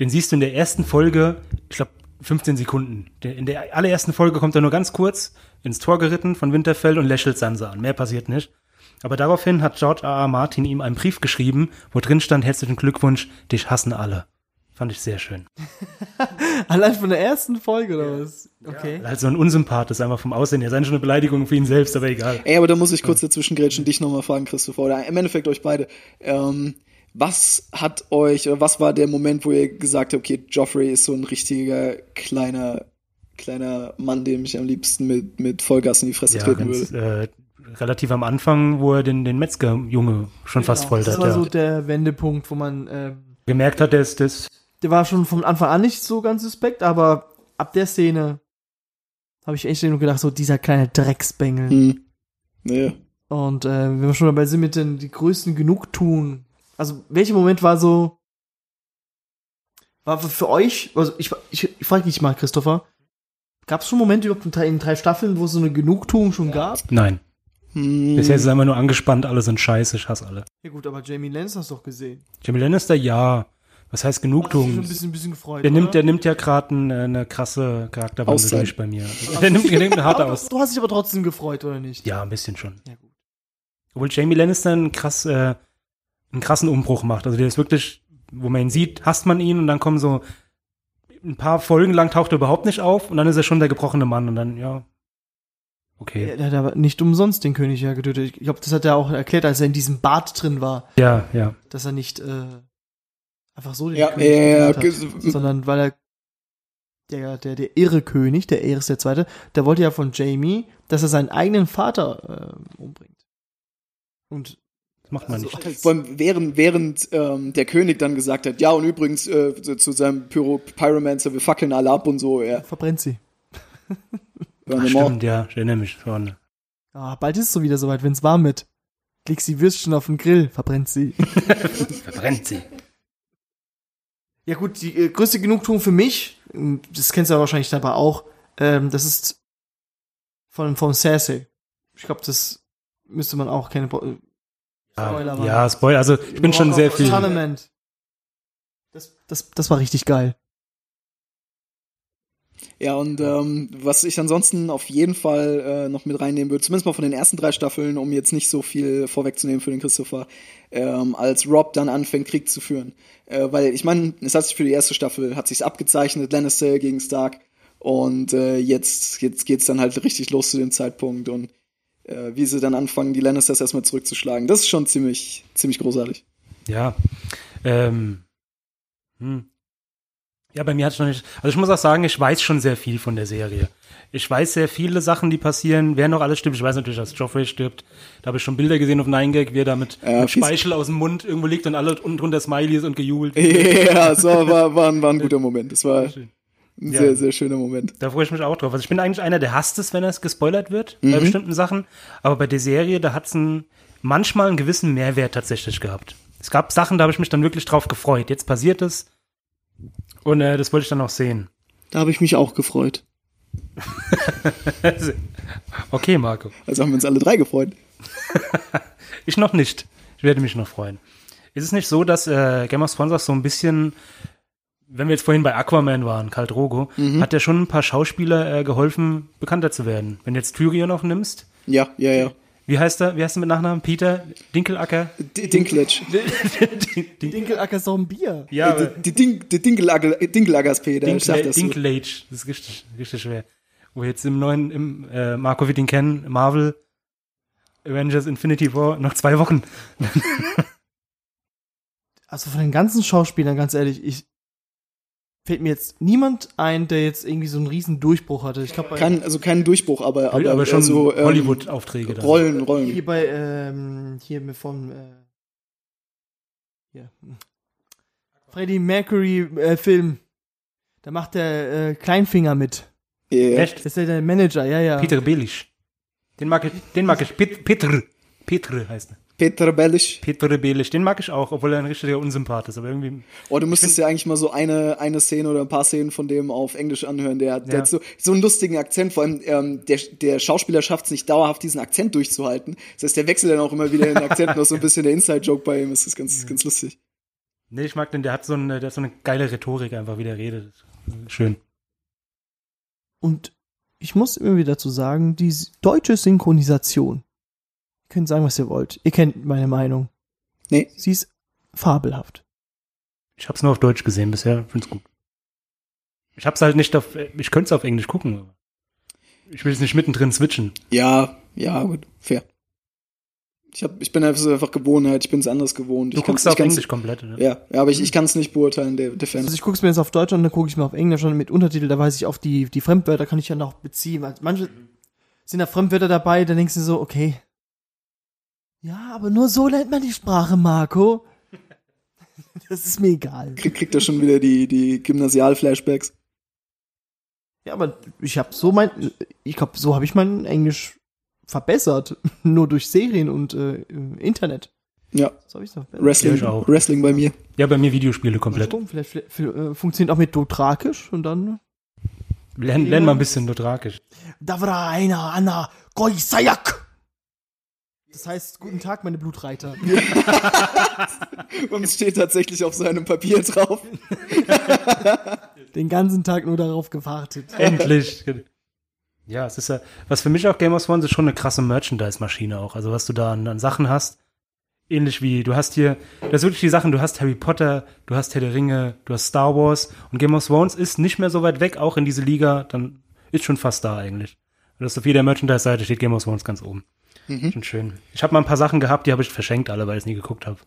Den siehst du in der ersten Folge, ich glaube 15 Sekunden. Der- In der allerersten Folge kommt er nur ganz kurz ins Tor geritten von Winterfell und lächelt Sansa an. Mehr passiert nicht. Aber daraufhin hat George R. R. Martin ihm einen Brief geschrieben, wo drin stand, herzlichen Glückwunsch, dich hassen alle. Fand ich sehr schön. Allein von der ersten Folge oder was? Okay. Weil halt so ein Unsympath ist einfach vom Aussehen her. Ist eigentlich schon eine Beleidigung für ihn selbst, aber egal. Ey, aber da muss ich kurz dazwischen grätschen, dich nochmal fragen, Christopher, oder im Endeffekt euch beide. Ähm, was hat euch, oder was war der Moment, wo ihr gesagt habt, okay, Joffrey ist so ein richtiger kleiner, kleiner Mann, dem ich am liebsten mit, mit Vollgas in die Fresse Ja, treten ganz, würde? äh, relativ am Anfang, wo er den, den Metzger-Junge schon fast Genau, Das foltert. war Ja. so der Wendepunkt, wo man, ähm, Gemerkt hat, der ist das. Der war schon von Anfang an nicht so ganz suspekt, aber ab der Szene habe ich echt nur gedacht, so dieser kleine Drecksbengel. Hm. Nee. Und äh, wenn wir schon dabei sind mit den die größten Genugtun. Also, welcher Moment war so, war für euch, also ich, ich, ich frage dich mal, Christopher, gab es schon Momente überhaupt in drei, in drei Staffeln, wo es so eine Genugtuung schon gab? Nein. Hm. Bisher ist es einfach nur angespannt, alle sind scheiße, ich hasse alle. Ja gut, aber Jamie Lannister hast du doch gesehen. Jamie Lannister, ja. Was heißt Genugtuung? ein bisschen, ein bisschen gefreut, Der nimmt, der nimmt ja gerade eine, eine krasse Charakterwandel durch bei mir. Der nimmt, der nimmt eine harte aus. Du hast dich aber trotzdem gefreut, oder nicht? Ja, ein bisschen schon. Ja, gut. Obwohl Jamie Lannister einen, krass, äh, einen krassen Umbruch macht. Also der ist wirklich, wo man ihn sieht, hasst man ihn und dann kommen so ein paar Folgen lang taucht er überhaupt nicht auf und dann ist er schon der gebrochene Mann und dann, ja, okay. Er hat aber nicht umsonst den König ja getötet. Ich glaube, das hat er auch erklärt, als er in diesem Bad drin war, Ja, ja. dass er nicht äh, einfach so den Ja, König ja, hat, sondern weil er der, der, der irre König, der Eris der Zweite, der wollte ja von Jamie, dass er seinen eigenen Vater äh, umbringt. Und Das macht man Also, nicht. Vor allem während, während ähm, der König dann gesagt hat, ja, und übrigens äh, zu, seinem Pyro Pyromancer, wir fackeln alle ab und so, ja. verbrennt sie. Ach, stimmt, ja, ich erinnere mich schon. Ah, bald ist es so wieder soweit, wenn's warm wird. Legst die Würstchen auf den Grill, verbrennt sie. Verbrennt sie. Ja gut, die äh, größte Genugtuung für mich, ähm, das kennst du ja wahrscheinlich dabei auch, ähm, das ist Von, von Cersei. Ich glaube, das müsste man auch keine, Spoiler Ja, waren. ja, Spoiler. Also ich bin schon sehr viel. Tournament. Das, das, das war richtig geil. Ja, und ähm, was ich ansonsten auf jeden Fall äh, noch mit reinnehmen würde, zumindest mal von den ersten drei Staffeln, um jetzt nicht so viel vorwegzunehmen für den Christopher, ähm, als Rob dann anfängt, Krieg zu führen. Äh, weil ich meine, es hat sich für die erste Staffel, hat sich's abgezeichnet, Lannister gegen Stark. Und äh, jetzt, jetzt geht's dann halt richtig los zu dem Zeitpunkt und äh, wie sie dann anfangen, die Lannisters erstmal zurückzuschlagen. Das ist schon ziemlich, ziemlich großartig. Ja. Ähm, hm. Ja, bei mir hat es noch nicht. Also ich muss auch sagen, ich weiß schon sehr viel von der Serie. Ich weiß sehr viele Sachen, die passieren, wer noch alles stimmt. Ich weiß natürlich, dass Joffrey stirbt. Da habe ich schon Bilder gesehen auf Nine Gag, wie er da mit, Ja, mit. Speichel aus dem Mund irgendwo liegt und alle unten drunter Smileys und gejubelt. ja, so war, war, ein, war ein guter Moment. Das war ein schön. sehr, Ja. sehr schöner Moment. Da freue ich mich auch drauf. Also ich bin eigentlich einer, der hasst es, wenn es gespoilert wird, Mhm. bei bestimmten Sachen. Aber bei der Serie, da hat es manchmal einen gewissen Mehrwert tatsächlich gehabt. Es gab Sachen, da habe ich mich dann wirklich drauf gefreut. Jetzt passiert es. Und äh, das wollte ich dann auch sehen. Da habe ich mich auch gefreut. okay, Marco. Also haben wir uns alle drei gefreut. Ich noch nicht. Ich werde mich noch freuen. Ist es nicht so, dass äh, Game of auch so ein bisschen, wenn wir jetzt vorhin bei Aquaman waren, Karl Drogo, hat der schon ein paar Schauspieler äh, geholfen, bekannter zu werden. Wenn du jetzt Tyrion noch nimmst, Ja, ja, ja. Wie heißt er? Wie heißt er mit Nachnamen? Peter Dinkelacker? D Dinklage. Dinkelacker ist doch ein Bier. ja, aber Die, die, die Dinkelagger, Dinkelaggers Peter. ich sag Dinkla das. Dinklage, das ist richtig, richtig schwer. Wo wir jetzt im neuen, im äh, Marco wird ihn kennen, Marvel Avengers Infinity War, noch zwei Wochen. Also von den ganzen Schauspielern, ganz ehrlich, ich fällt mir jetzt niemand ein, der jetzt irgendwie so einen riesen Durchbruch hatte. Ich glaube, bei, Kein, also kein Durchbruch, aber, aber, Aber, schon so, ähm, Hollywood-Aufträge da. Rollen, Rollen. hier bei, ähm, hier mit von, äh, hier. Freddie Mercury äh, Film. Da macht der äh, Kleinfinger mit. Ja. Echt? Das ist ja der Manager, ja, ja. Peter Belisch. Den mag ich, den mag ich. Pet, Petr. Petr heißt er. Peter Bellisch. Peter Belisch. Den mag ich auch, obwohl er ein richtiger Unsympath ist. Aber irgendwie, Oh, du müsstest ja eigentlich mal so eine, eine Szene oder ein paar Szenen von dem auf Englisch anhören. Der, der Ja. hat so, so einen lustigen Akzent. Vor allem, ähm, der, der Schauspieler schafft es nicht dauerhaft, diesen Akzent durchzuhalten. Das heißt, der wechselt dann auch immer wieder den Akzent. noch so ein bisschen der Inside-Joke bei ihm. Das ist ganz, ganz lustig. nee, ich mag den, der hat so eine, der hat so eine geile Rhetorik einfach, wie der redet. Schön. Und ich muss immer wieder dazu sagen, die deutsche Synchronisation. Ihr könnt sagen, was ihr wollt. Ihr kennt meine Meinung. Nee. Sie ist fabelhaft. Ich hab's nur auf Deutsch gesehen bisher, find's gut. Ich hab's halt nicht auf, ich könnte es auf Englisch gucken. aber Ich will es nicht mittendrin switchen. Ja, ja, gut, fair. Ich, hab, ich bin einfach, einfach Gewohnheit, ich bin es anders gewohnt. Du ich guckst auf Englisch komplett, oder? Ja, ja, aber ich, ich kann es nicht beurteilen, der, der Fan. Also ich gucke es mir jetzt auf Deutsch an, dann gucke ich mir auf Englisch an mit Untertitel, da weiß ich auf die, die Fremdwörter kann ich ja noch beziehen. Also manche sind da Fremdwörter dabei, da denkst du so, okay. Ja, aber nur so lernt man die Sprache, Marco. Das ist mir egal. Krieg, kriegt er schon wieder die, die Gymnasial-Flashbacks. Ja, aber ich habe so mein, ich glaube, so habe ich mein Englisch verbessert, nur durch Serien und äh, Internet. Ja, Wrestling, ich auch. Wrestling bei mir. Ja, bei mir Videospiele komplett. Vielleicht, vielleicht, vielleicht äh, funktioniert auch mit Dothrakisch und dann Lern, lern mal ein bisschen dothrakisch. Davra einer Anna Goisayak. Das heißt, guten Tag, meine Blutreiter. Und es steht tatsächlich auf seinem Papier drauf. Den ganzen Tag nur darauf gewartet. Endlich. Ja, es ist ja, was für mich auch Game of Thrones ist schon eine krasse Merchandise-Maschine auch. Also was du da an, an Sachen hast, ähnlich wie, du hast hier, das sind wirklich die Sachen, du hast Harry Potter, du hast Herr der Ringe, du hast Star Wars und Game of Thrones ist nicht mehr so weit weg, auch in diese Liga, dann ist schon fast da eigentlich. Und das ist auf jeder Merchandise-Seite steht Game of Thrones ganz oben. Schon schön. Ich habe mal ein paar Sachen gehabt, die habe ich verschenkt alle, weil ich es nie geguckt habe.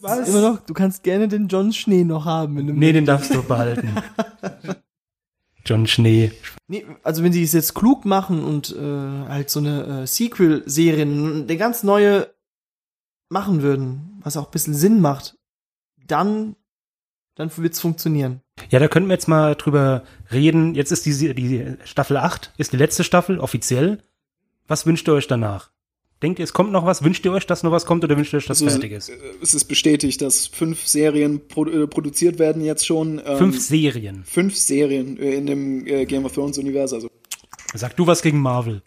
Was? Immer noch, du kannst gerne den John Schnee noch haben. Wenn du Nee, den darfst du behalten. John Schnee. Nee, also wenn sie es jetzt klug machen und äh, halt so eine äh, Sequel-Serie, eine ganz neue machen würden, was auch ein bisschen Sinn macht, dann, dann wird's funktionieren. Ja, da könnten wir jetzt mal drüber reden. Jetzt ist die, die Staffel 8, ist die letzte Staffel, offiziell. Was wünscht ihr euch danach? Denkt ihr, es kommt noch was? Wünscht ihr euch, dass noch was kommt oder wünscht ihr euch, dass Also, fertig ist? äh, Es ist bestätigt, dass fünf Serien pro, äh, produziert werden jetzt schon. Ähm, Fünf Serien. fünf Serien äh, in dem Game of Thrones Universum. Also Sag du was gegen Marvel.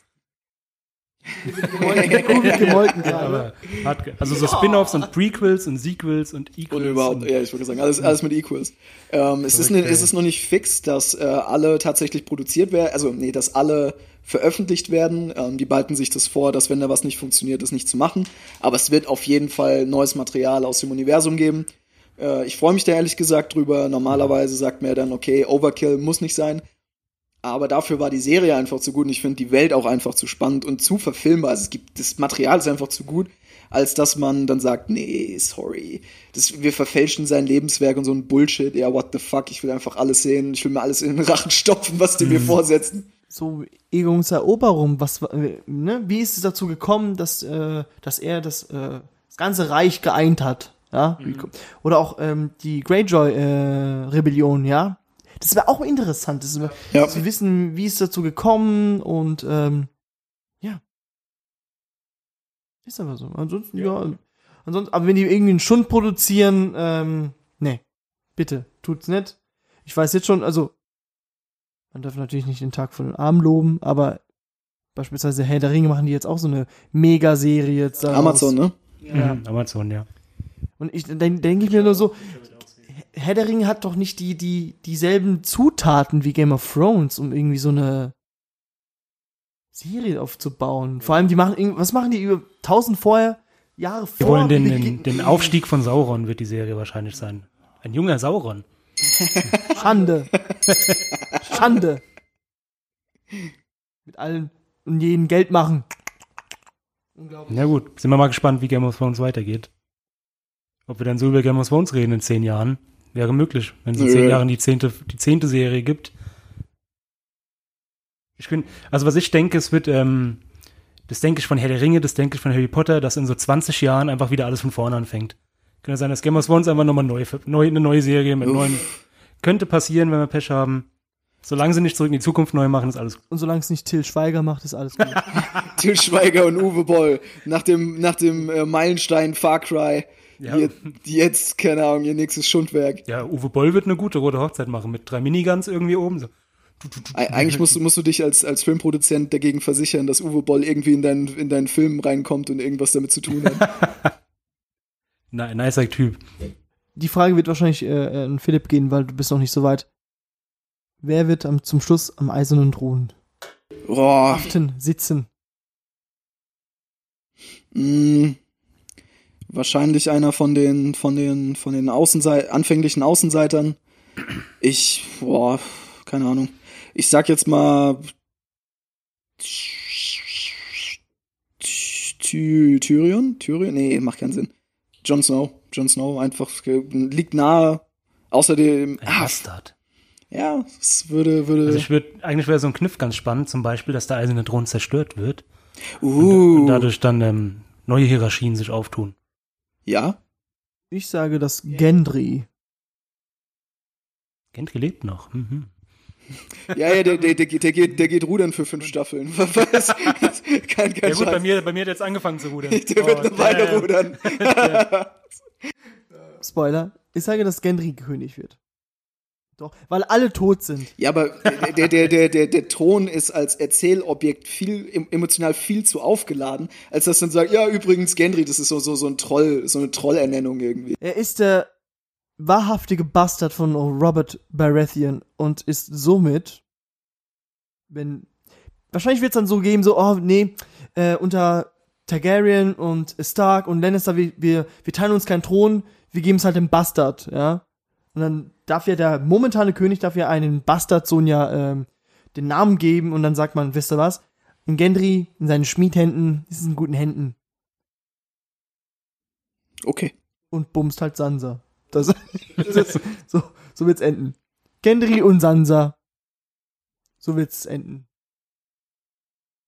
Gemollten Ja, hat, also so Spin-offs und Prequels und Sequels und Equals. Und überhaupt, ja, ich würde sagen, alles, alles mit Equals. Ähm, es, ist, ne, es ist noch nicht fix, dass äh, alle tatsächlich produziert werden, also nee, dass alle veröffentlicht werden. Ähm, die behalten sich das vor, dass wenn da was nicht funktioniert, das nicht zu machen. Aber es wird auf jeden Fall neues Material aus dem Universum geben. Äh, ich freue mich da ehrlich gesagt drüber. Normalerweise sagt man ja dann, okay, Overkill muss nicht sein. Aber dafür war die Serie einfach zu gut und ich finde die Welt auch einfach zu spannend und zu verfilmbar. Also es gibt, das Material ist einfach zu gut, als dass man dann sagt, nee, sorry. Das, wir verfälschen sein Lebenswerk und so ein Bullshit. Ja, what the fuck, ich will einfach alles sehen. Ich will mir alles in den Rachen stopfen, was die mir vorsetzen. so Eroberung, was ne, wie ist es dazu gekommen, dass äh, dass er das äh, das ganze Reich geeint hat, ja? Ko- Oder auch ähm, die Greyjoy äh, Rebellion, ja? Das wäre auch interessant, das wär, Ja. zu wissen, wie ist es dazu gekommen und ähm, ja. Ist aber so. Ansonsten ja, ansonsten aber wenn die irgendwie einen Schund produzieren, ähm, nee, bitte, tut's nicht. Ich weiß jetzt schon, also man darf natürlich nicht den Tag von den Armen loben, aber beispielsweise Herr der Ringe machen die jetzt auch so eine Megaserie jetzt. Amazon, ne? Ja. Mhm, Amazon, ja. Und ich dann denke ich mir nur so, Herr der Ringe hat doch nicht die, die, dieselben Zutaten wie Game of Thrones, um irgendwie so eine Serie aufzubauen. Vor allem, die machen was machen die über tausend vorher, Jahre Wir vor? wollen den, den, den Aufstieg von Sauron wird die Serie wahrscheinlich sein. Ein junger Sauron. Schande. Schande. Mit allen und jeden Geld machen. Unglaublich. Na gut, sind wir mal gespannt, wie Game of Thrones weitergeht. Ob wir dann so über Game of Thrones reden in zehn Jahren. Wäre möglich, wenn es in zehn Jahren die zehnte, die zehnte Serie gibt. Ich bin, also was ich denke, es wird, ähm, das denke ich von Herr der Ringe, das denke ich von Harry Potter, dass in so 20 Jahren einfach wieder alles von vorne anfängt. Könnte sein, dass Game of Thrones einfach nochmal neu, neu, eine neue Serie mit Uff. neuen, könnte passieren, wenn wir Pech haben. Solange sie nicht zurück in die Zukunft neu machen, ist alles gut. Und solange es nicht Till Schweiger macht, ist alles gut. Til Schweiger und Uwe Boll nach dem, nach dem äh, Meilenstein Far Cry. Ja. Die jetzt, keine Ahnung, ihr nächstes Schundwerk. Ja, Uwe Boll wird eine gute rote Hochzeit machen mit drei Miniguns irgendwie oben. So. Eigentlich musst du, musst du dich als, als Filmproduzent dagegen versichern, dass Uwe Boll irgendwie in deinen, in deinen Film reinkommt und irgendwas damit zu tun hat. Na, nicer Typ. Die Frage wird wahrscheinlich äh, an Philipp gehen, weil du bist noch nicht so weit. Wer wird am, zum Schluss am eisernen Thron Boah, haften, sitzen? mh, wahrscheinlich einer von den, von den, von den Außensei anfänglichen Außenseitern. Ich, boah, keine Ahnung. Ich sag jetzt mal Ty Tyrion? Tyrion? Nee, macht keinen Sinn. Jon Snow. Jon Snow einfach liegt nahe. Außerdem, Ein ah, Bastard. ja, es würde, würde, Also ich würde, eigentlich wäre so ein Kniff ganz spannend, zum Beispiel, dass der eiserne Thron zerstört wird uh, und dadurch dann ähm, neue Hierarchien sich auftun. Ja, Ich sage das Gendry. Gent gelebt noch. Mhm. ja, ja, der, der, der, geht- der geht, der geht rudern für fünf Staffeln. Was? kein, kein Ja gut, bei mir, bei mir hat jetzt angefangen zu rudern. Der wird eine Oh, Weile rudern. Spoiler. Ich sage, dass Gendry König wird. Doch, weil alle tot sind. Ja, aber der, der, der, der, der Thron ist als Erzählobjekt viel, em- emotional viel zu aufgeladen, als dass man sagt, ja, übrigens, Gendry, das ist so, so, so ein Troll, so eine Trollernennung irgendwie. Er ist der wahrhaftige Bastard von Robert Baratheon und ist somit, wenn, wahrscheinlich wird es dann so geben, so, oh, nee, äh, unter Targaryen und Stark und Lannister, wir, wir, wir teilen uns keinen Thron, wir geben es halt dem Bastard, ja. Und dann darf ja der momentane König, darf ja einen Bastardsohn ja ähm, den Namen geben und dann sagt man, wisst ihr was? In Gendry, in seinen Schmiedhänden, ist es in guten Händen Okay. und bumst halt Sansa. Das, das ist, so, so wird's enden. Gendry und Sansa. So wird's enden.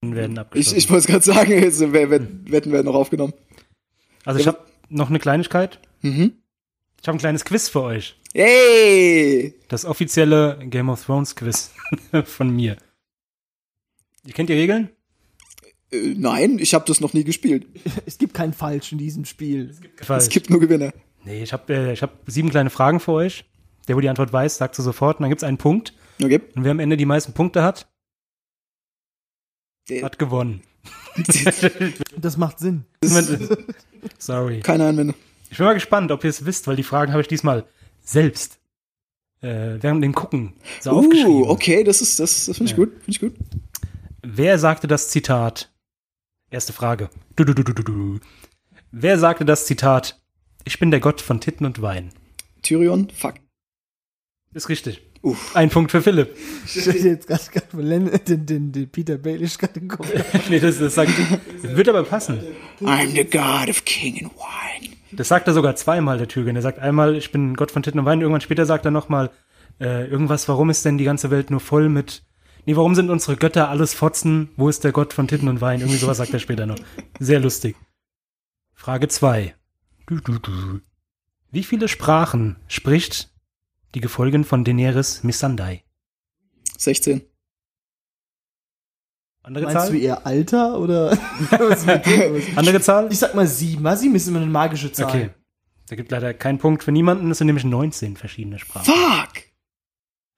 werden Ich, abgeschlossen. ich wollte es gerade sagen, jetzt wer- Wetten werden noch aufgenommen. also ich habe noch eine Kleinigkeit. Mhm. Ich habe ein kleines Quiz für euch. Hey! Das offizielle Game of Thrones Quiz von mir. Ihr kennt die Regeln? Äh, nein, ich habe das noch nie gespielt. Es gibt kein Falsch in diesem Spiel. Falsch. Es gibt nur Gewinner. Nee, ich habe äh, ich hab sieben kleine Fragen für euch. Der, wo die Antwort weiß, sagt sie sofort und dann gibt's einen Punkt. Okay. Und wer am Ende die meisten Punkte hat, Der- Hat gewonnen. Das macht Sinn. Sorry. Keine Einwände. Ich bin mal gespannt, ob ihr es wisst, weil die Fragen habe ich diesmal selbst äh, während dem Gucken so aufgeschrieben. Uh, okay, das ist, das, das finde ich Ja. gut. Finde ich gut. Wer sagte das Zitat? Erste Frage. Du, du, du, du, du, du. Wer sagte das Zitat? Ich bin der Gott von Titten und Wein. Tyrion, fuck. Ist richtig. Uff. Ein Punkt für Philipp. Ich hätte jetzt gerade den, den, den Peter Baelish gerade im Kopf. nee, das, das sagt, wird aber passen. I'm the god of king and wine. Das sagt er sogar zweimal, der Türgen. Er sagt einmal, ich bin Gott von Titten und Wein. Irgendwann später sagt er nochmal, äh, irgendwas, warum ist denn die ganze Welt nur voll mit, nee, warum sind unsere Götter alles Fotzen? Wo ist der Gott von Titten und Wein? Irgendwie sowas sagt er später noch. Sehr lustig. Frage zwei. Du, du, du. Wie viele Sprachen spricht die Gefolgen von Daenerys Missandei? 16. Andere Meinst du Zahl? ihr Alter oder? was? Andere Zahl? ich sag mal sieben. Mal sieben ist immer eine magische Zahl. Okay. Da gibt leider keinen Punkt für niemanden. Es sind nämlich 19 verschiedene Sprachen. Fuck!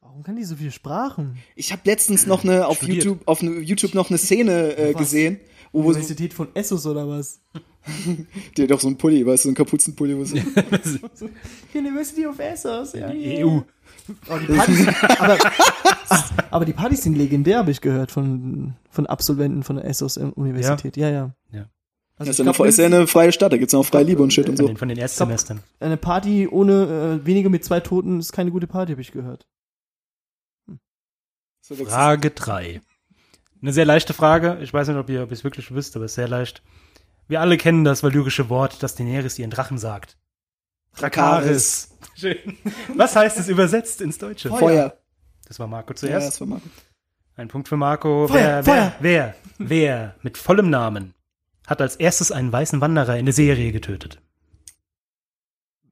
Warum kann die so viele Sprachen? Ich habe letztens noch eine auf Studiert. YouTube auf YouTube noch eine Szene äh, Was? gesehen, wo Universität von Essos oder was? der hat doch so ein Pulli, weißt du, so ein Kapuzenpulli. Wo so, University of Essos. Ja, EU. Oh, die Partys, aber, aber die Partys sind legendär, habe ich gehört, von, von Absolventen von der Essos Universität. Ja, ja. Ja. Also das ist ich ja, glaub, eine, ist ja eine freie Stadt, da gibt's ja auch freie Liebe und Shit und so. den, von den Erstsemestern. eine Party ohne äh, weniger mit zwei Toten ist keine gute Party, habe ich gehört. Ist- Frage 3. Eine sehr leichte Frage. Ich weiß nicht, ob ihr ob ihr es wirklich wisst, aber es ist sehr leicht. Wir alle kennen das valyrische Wort, das Daenerys ihren Drachen sagt. Drakaris. Schön. Was heißt es übersetzt ins Deutsche? Feuer. Das war Marco Ja, zuerst. das war Marco. Ein Punkt für Marco. Feuer, wer, wer, wer, wer mit vollem Namen hat als erstes einen weißen Wanderer in der Serie getötet?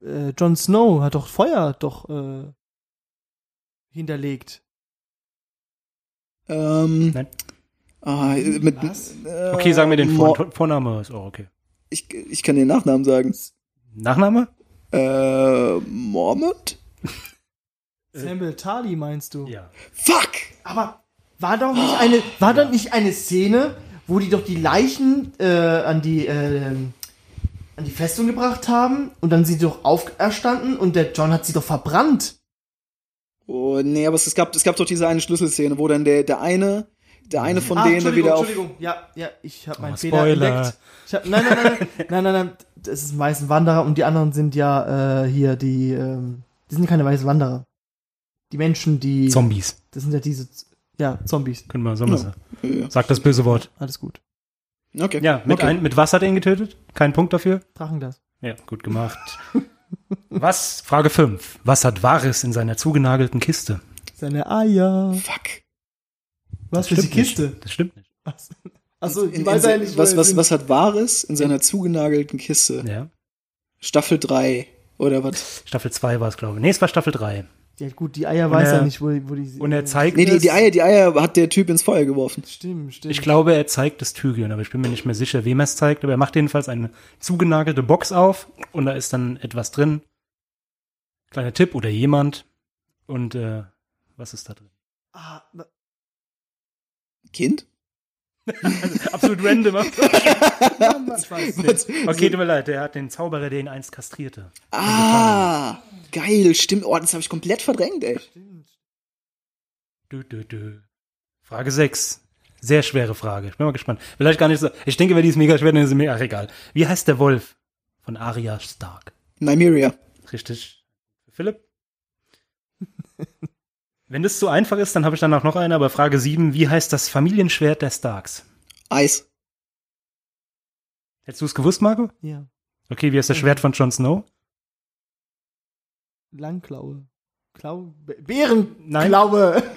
Äh, Jon Snow hat doch Feuer doch äh, hinterlegt. Ähm, Nein. ah, mit, Was? Äh, Okay, sagen wir den Vor Vorname. Ist auch okay. Ich, ich kann den Nachnamen sagen. Nachname? Äh, Mormont? Samuel Tali meinst du? Ja. Fuck! Aber war doch nicht eine, war doch nicht eine Szene, wo die doch die Leichen äh, an die äh, an die Festung gebracht haben und dann sind sie doch auferstanden und der John hat sie doch verbrannt. Oh, nee, aber es gab, es gab doch diese eine Schlüsselszene, wo dann der, der eine, der eine von denen Entschuldigung, wieder auf. Entschuldigung. Ja, ja, ich habe meinen Oh, Fehler entdeckt. Ich hab, nein, nein, nein, nein, nein, nein, nein, das ist ein weißen Wanderer und die anderen sind ja äh, hier die, ähm, die sind keine weißen Wanderer. Die Menschen, die, Zombies. das sind ja diese, ja, Zombies. Können wir mal Ja. sagen. Ja. Sag das böse Wort. Alles gut. Okay. Ja, mit, okay. ein, mit was hat er ihn getötet? Kein Punkt dafür? Drachenglas. Ja, gut gemacht. Was? Frage 5. Was hat Varys in seiner zugenagelten Kiste? Seine Eier. Fuck. Was für Das die stimmt nicht. Kiste? Das stimmt nicht. Was? Achso, In, ich in, weiß nicht, wo was, was, was hat Wahres in seiner zugenagelten Kiste? Ja. Staffel 3 oder was? Staffel 2 war es, glaube ich. Nee, es war Staffel 3. Ja, gut, die Eier Und weiß er- er nicht, wo, wo die. Und er zeigt Nee, die, es. die Eier, die Eier hat der Typ ins Feuer geworfen. Stimmt, stimmt. Ich glaube, er zeigt es Tyrion, aber ich bin mir nicht mehr sicher, wem er es zeigt. Aber er macht jedenfalls eine zugenagelte Box auf und da ist dann etwas drin. Kleiner Tipp oder jemand. Und äh, was ist da drin? Ah, Kind? Absolut random. Okay, tut mir leid, der hat den Zauberer, der ihn einst kastrierte. Ah, geil, stimmt. Oh, das habe ich komplett verdrängt, ey. Stimmt. Dü, dü, dü. Frage 6. Sehr schwere Frage. Ich bin mal gespannt. Vielleicht gar nicht so. Ich denke, wenn die ist mega schwer, dann ist sie mega. Ach, egal. Wie heißt der Wolf von Arya Stark? Nymeria. Richtig. Philipp? wenn das zu einfach ist, dann habe ich danach noch eine, aber Frage 7. Wie heißt das Familienschwert der Starks? Eis. Hättest du es gewusst, Marco? Ja. Okay, wie heißt das Schwert von Jon Snow? Langklaue. Klau. Bärenklaue.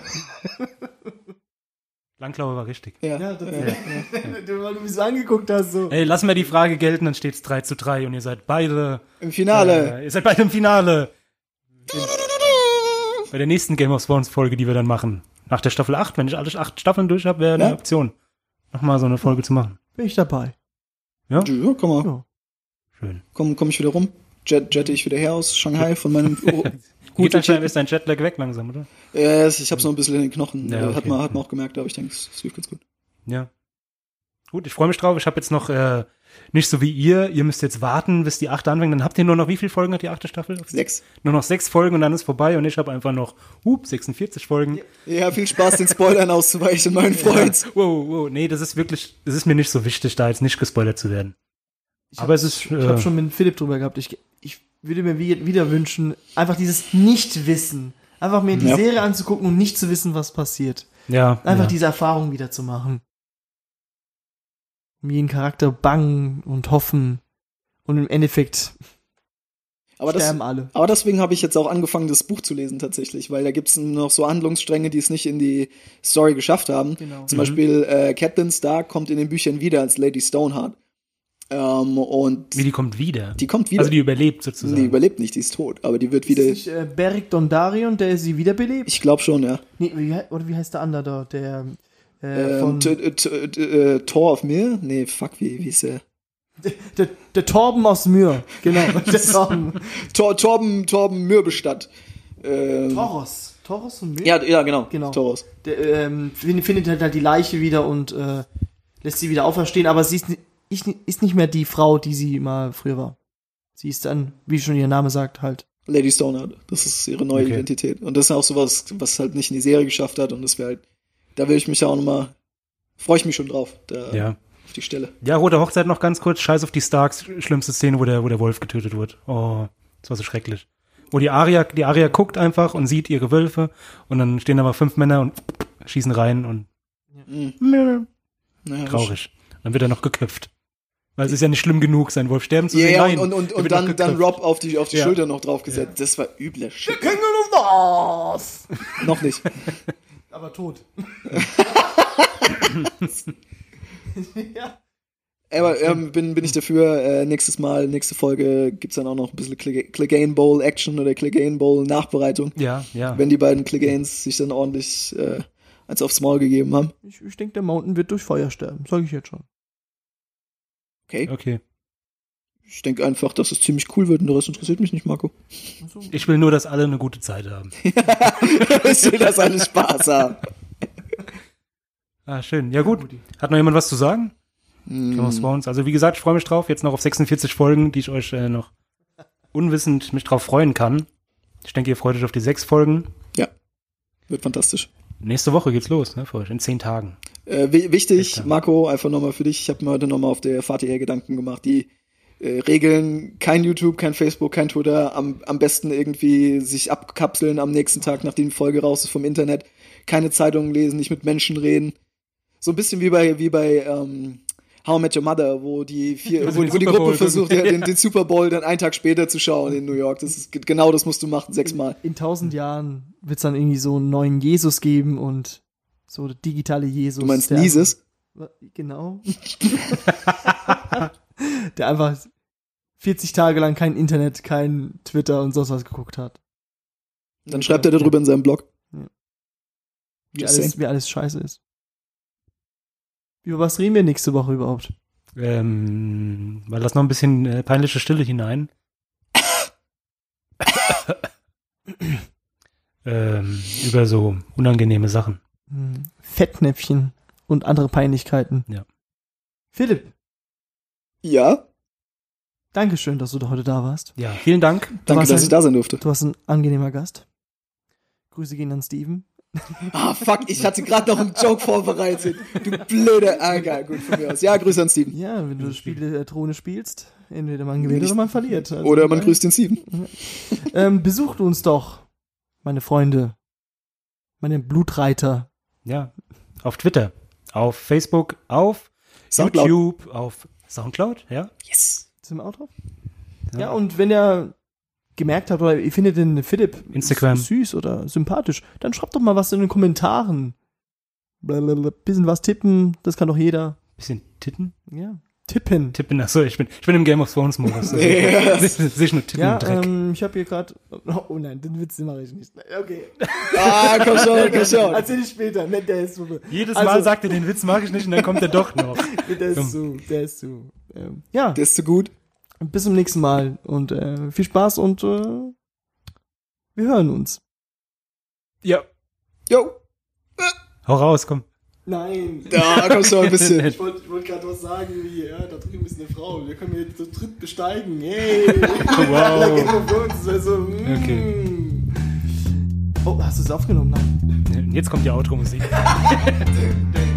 Langklaue war richtig. Ja. Ja, das- ja. du, weil du mich so angeguckt hast, so. Ey, lassen wir die Frage gelten, dann steht es 3 zu 3 und ihr seid beide. Im Finale. Äh, ihr seid beide im Finale. Bei der nächsten Game of Thrones Folge, die wir dann machen. Nach der Staffel 8, wenn ich alle acht Staffeln durch habe, wäre eine Ja. Option. Nochmal so eine Folge zu machen. Bin ich dabei. Ja, komm mal. Ja. Schön. Komm, komm ich wieder rum. Jet, jette ich wieder her aus Shanghai von meinem. Oh, Gut, dann ist dein Jetlag weg langsam, oder? äh, ich hab's noch ein bisschen in den Knochen. Ja, Äh, Hat, okay. man, hat man auch gemerkt, aber ich denke, es es lief ganz gut. Ja. Gut, ich freue mich drauf. Ich habe jetzt noch äh, nicht so wie ihr. Ihr müsst jetzt warten, bis die achte anfängt. Dann habt ihr nur noch wie viele Folgen hat die achte Staffel? Sechs. Nur noch sechs Folgen und dann ist vorbei und ich habe einfach noch, hup, 46 Folgen. Ja, viel Spaß, den Spoilern auszuweichen, mein Freund. Wow, wow, nee, das ist wirklich, es ist mir nicht so wichtig, da jetzt nicht gespoilert zu werden. Ich Aber hab- es ist, Ich äh, habe schon mit Philipp drüber gehabt. Ich, ich würde mir wie- wieder wünschen, einfach dieses Nichtwissen. Einfach mir die Ja. Serie anzugucken und nicht zu wissen, was passiert. Ja, Einfach ja. diese Erfahrung wieder zu machen. Um jeden Charakter bangen und hoffen. Und im Endeffekt Aber, das, sterben alle. aber deswegen habe ich jetzt auch angefangen, das Buch zu lesen tatsächlich, weil da gibt's noch so Handlungsstränge, die es nicht in die Story geschafft haben. Genau. Zum Beispiel äh, Catelyn Stark kommt in den Büchern wieder als Lady Stoneheart. Ähm, und Wie die kommt wieder. die kommt wieder. Also die überlebt sozusagen. die überlebt nicht, die ist tot, aber die wird wieder. Ist nicht, äh, Beric Dondarrion, der sie wiederbelebt? Ich glaube schon, ja. Nee, wie, oder wie heißt der andere da? Der äh, von Ähm, T- T- T- äh, Tor of Mir? Nee, fuck, wie, wie ist der? der, der Torben aus Myr. Genau. der Torben. Tor, Torben, Torben Mürbestadt. Ähm, Toros. Toros und Myr? ja, ja, genau. Genau. Toros. Der, ähm, find- findet halt, halt die Leiche wieder und äh, lässt sie wieder auferstehen, aber sie ist, ich, ist nicht mehr die Frau, die sie mal früher war. Sie ist dann, wie schon ihr Name sagt, halt. Lady Stoneheart. Das ist ihre neue Okay. Identität. Und das ist auch sowas, was halt nicht in die Serie geschafft hat. Und das wäre halt, da will ich mich auch nochmal, freue ich mich schon drauf, da, Ja. auf die Stelle. Ja, Rote Hochzeit noch ganz kurz. Scheiß auf die Starks. Schlimmste Szene, wo der, wo der Wolf getötet wird. Oh, das war so schrecklich. Wo die Aria, die Aria guckt einfach und sieht ihre Wölfe und dann stehen da mal fünf Männer und schießen rein und Mhm. Naja, traurig. Dann wird er noch geköpft. Weil es ist ja nicht schlimm genug, seinen Wolf sterben zu Ja, sehen. ja, Nein, und, und, und dann, dann. Rob auf die, auf die Ja. Schulter noch draufgesetzt. Das war übler Shit. King of the North! noch nicht. Aber tot. ja. Aber ähm, bin, bin ich dafür, äh, nächstes Mal, nächste Folge gibt's dann auch noch ein bisschen Clegane Bowl Action oder Clegane Bowl Nachbereitung. Ja, ja. Wenn die beiden Cleganes sich dann ordentlich äh, eins aufs Maul gegeben haben. Ich, ich denke, der Mountain wird durch Feuer sterben. Sag ich jetzt schon. Okay. Okay. Ich denke einfach, dass es ziemlich cool wird und der Rest interessiert mich nicht, Marco. Ich will nur, dass alle eine gute Zeit haben. ich will, dass alle Spaß haben. Ah, schön. Ja, gut. Hat noch jemand was zu sagen? Game of. Thrones. Also wie gesagt, ich freue mich drauf. Jetzt noch auf 46 Folgen, die ich euch äh, noch unwissend mich drauf freuen kann. Ich denke, ihr freut euch auf die sechs Folgen. Wird fantastisch. Nächste Woche geht's los, ne, für euch, in zehn Tagen. Äh, wi- wichtig, ja. Marco, einfach nochmal für dich. Ich habe mir heute nochmal auf der Fahrt hierher Gedanken gemacht. Die äh, Regeln, kein YouTube, kein Facebook, kein Twitter. Am, am besten irgendwie sich abkapseln am nächsten Tag, nachdem die Folge raus ist vom Internet. Keine Zeitungen lesen, nicht mit Menschen reden. So ein bisschen wie bei, wie bei ähm, How I Met Your Mother, wo die, vier, Also wo, wo die Gruppe Bowl versucht, ja, den, den Super Bowl dann einen Tag später zu schauen in New York. Das ist genau das musst du machen, sechsmal. in tausend Jahren wird es dann irgendwie so einen neuen Jesus geben und so digitale Jesus. Du meinst? Einfach, genau. der einfach 40 Tage lang kein Internet, kein Twitter und sonst was geguckt hat. Dann schreibt er darüber in seinem Blog. Wie alles, wie alles scheiße ist. Über was reden wir nächste Woche überhaupt? Ähm, weil das noch ein bisschen äh, peinliche Stille hinein. ähm, über so unangenehme Sachen. Hm, Fettnäpfchen und andere Peinlichkeiten. Ja. Philipp, Ja, Dankeschön, dass du da heute da warst. Ja, vielen Dank. danke, warst dass ein- ich da sein durfte. Du warst ein angenehmer Gast. Grüße gehen an Steven. Ah, fuck, ich hatte gerade noch einen Joke vorbereitet. Du blöde. Ah, egal, gut von mir aus. Ja, Grüße an Steven. Ja, wenn du das Spiel der Throne spielst, entweder man gewinnt oder man verliert. Also, Oder man grüßt den Steven. Ähm, besucht uns doch, meine Freunde, meine Blutreiter. Ja, auf Twitter, auf Facebook, auf Soundcloud. YouTube, auf Soundcloud, ja. Yes. Sind wir auch drauf? Ja. Ja. und wenn ihr gemerkt habt, oder ihr findet den Philipp Instagram. süß oder sympathisch, dann schreibt doch mal was in den Kommentaren. Blablabla. Bisschen was tippen, das kann doch jeder. Bisschen Titten? Ja. Tippen. Tippen, achso, ich bin, ich bin im Game of Thrones Modus. Also, Yes. Sehe ich nur Tippen Ja, Dreck. ähm, ich habe hier gerade. Oh nein, den Witz mache ich nicht. Okay. Ah, komm schon, komm schon. Erzähl ich später. Ne, der ist so. Jedes also- Mal sagt er, den Witz mag ich nicht und dann kommt er doch noch. Der ist zu. Der ist zu. Ähm, ja, Der ist zu gut. bis zum nächsten Mal und äh, viel Spaß und äh, wir hören uns. Ja, Jo. hau raus, komm. Nein. Da kommst du mal ein bisschen. Ich wollte wollt gerade was sagen, wie, ja, da drüben ist eine Frau, wir können jetzt zu dritt besteigen. Hey! Wow. Game of Thrones, das wär so, mm. Okay. Oh, hast du es aufgenommen? Nein. Jetzt kommt die Outro-Musik.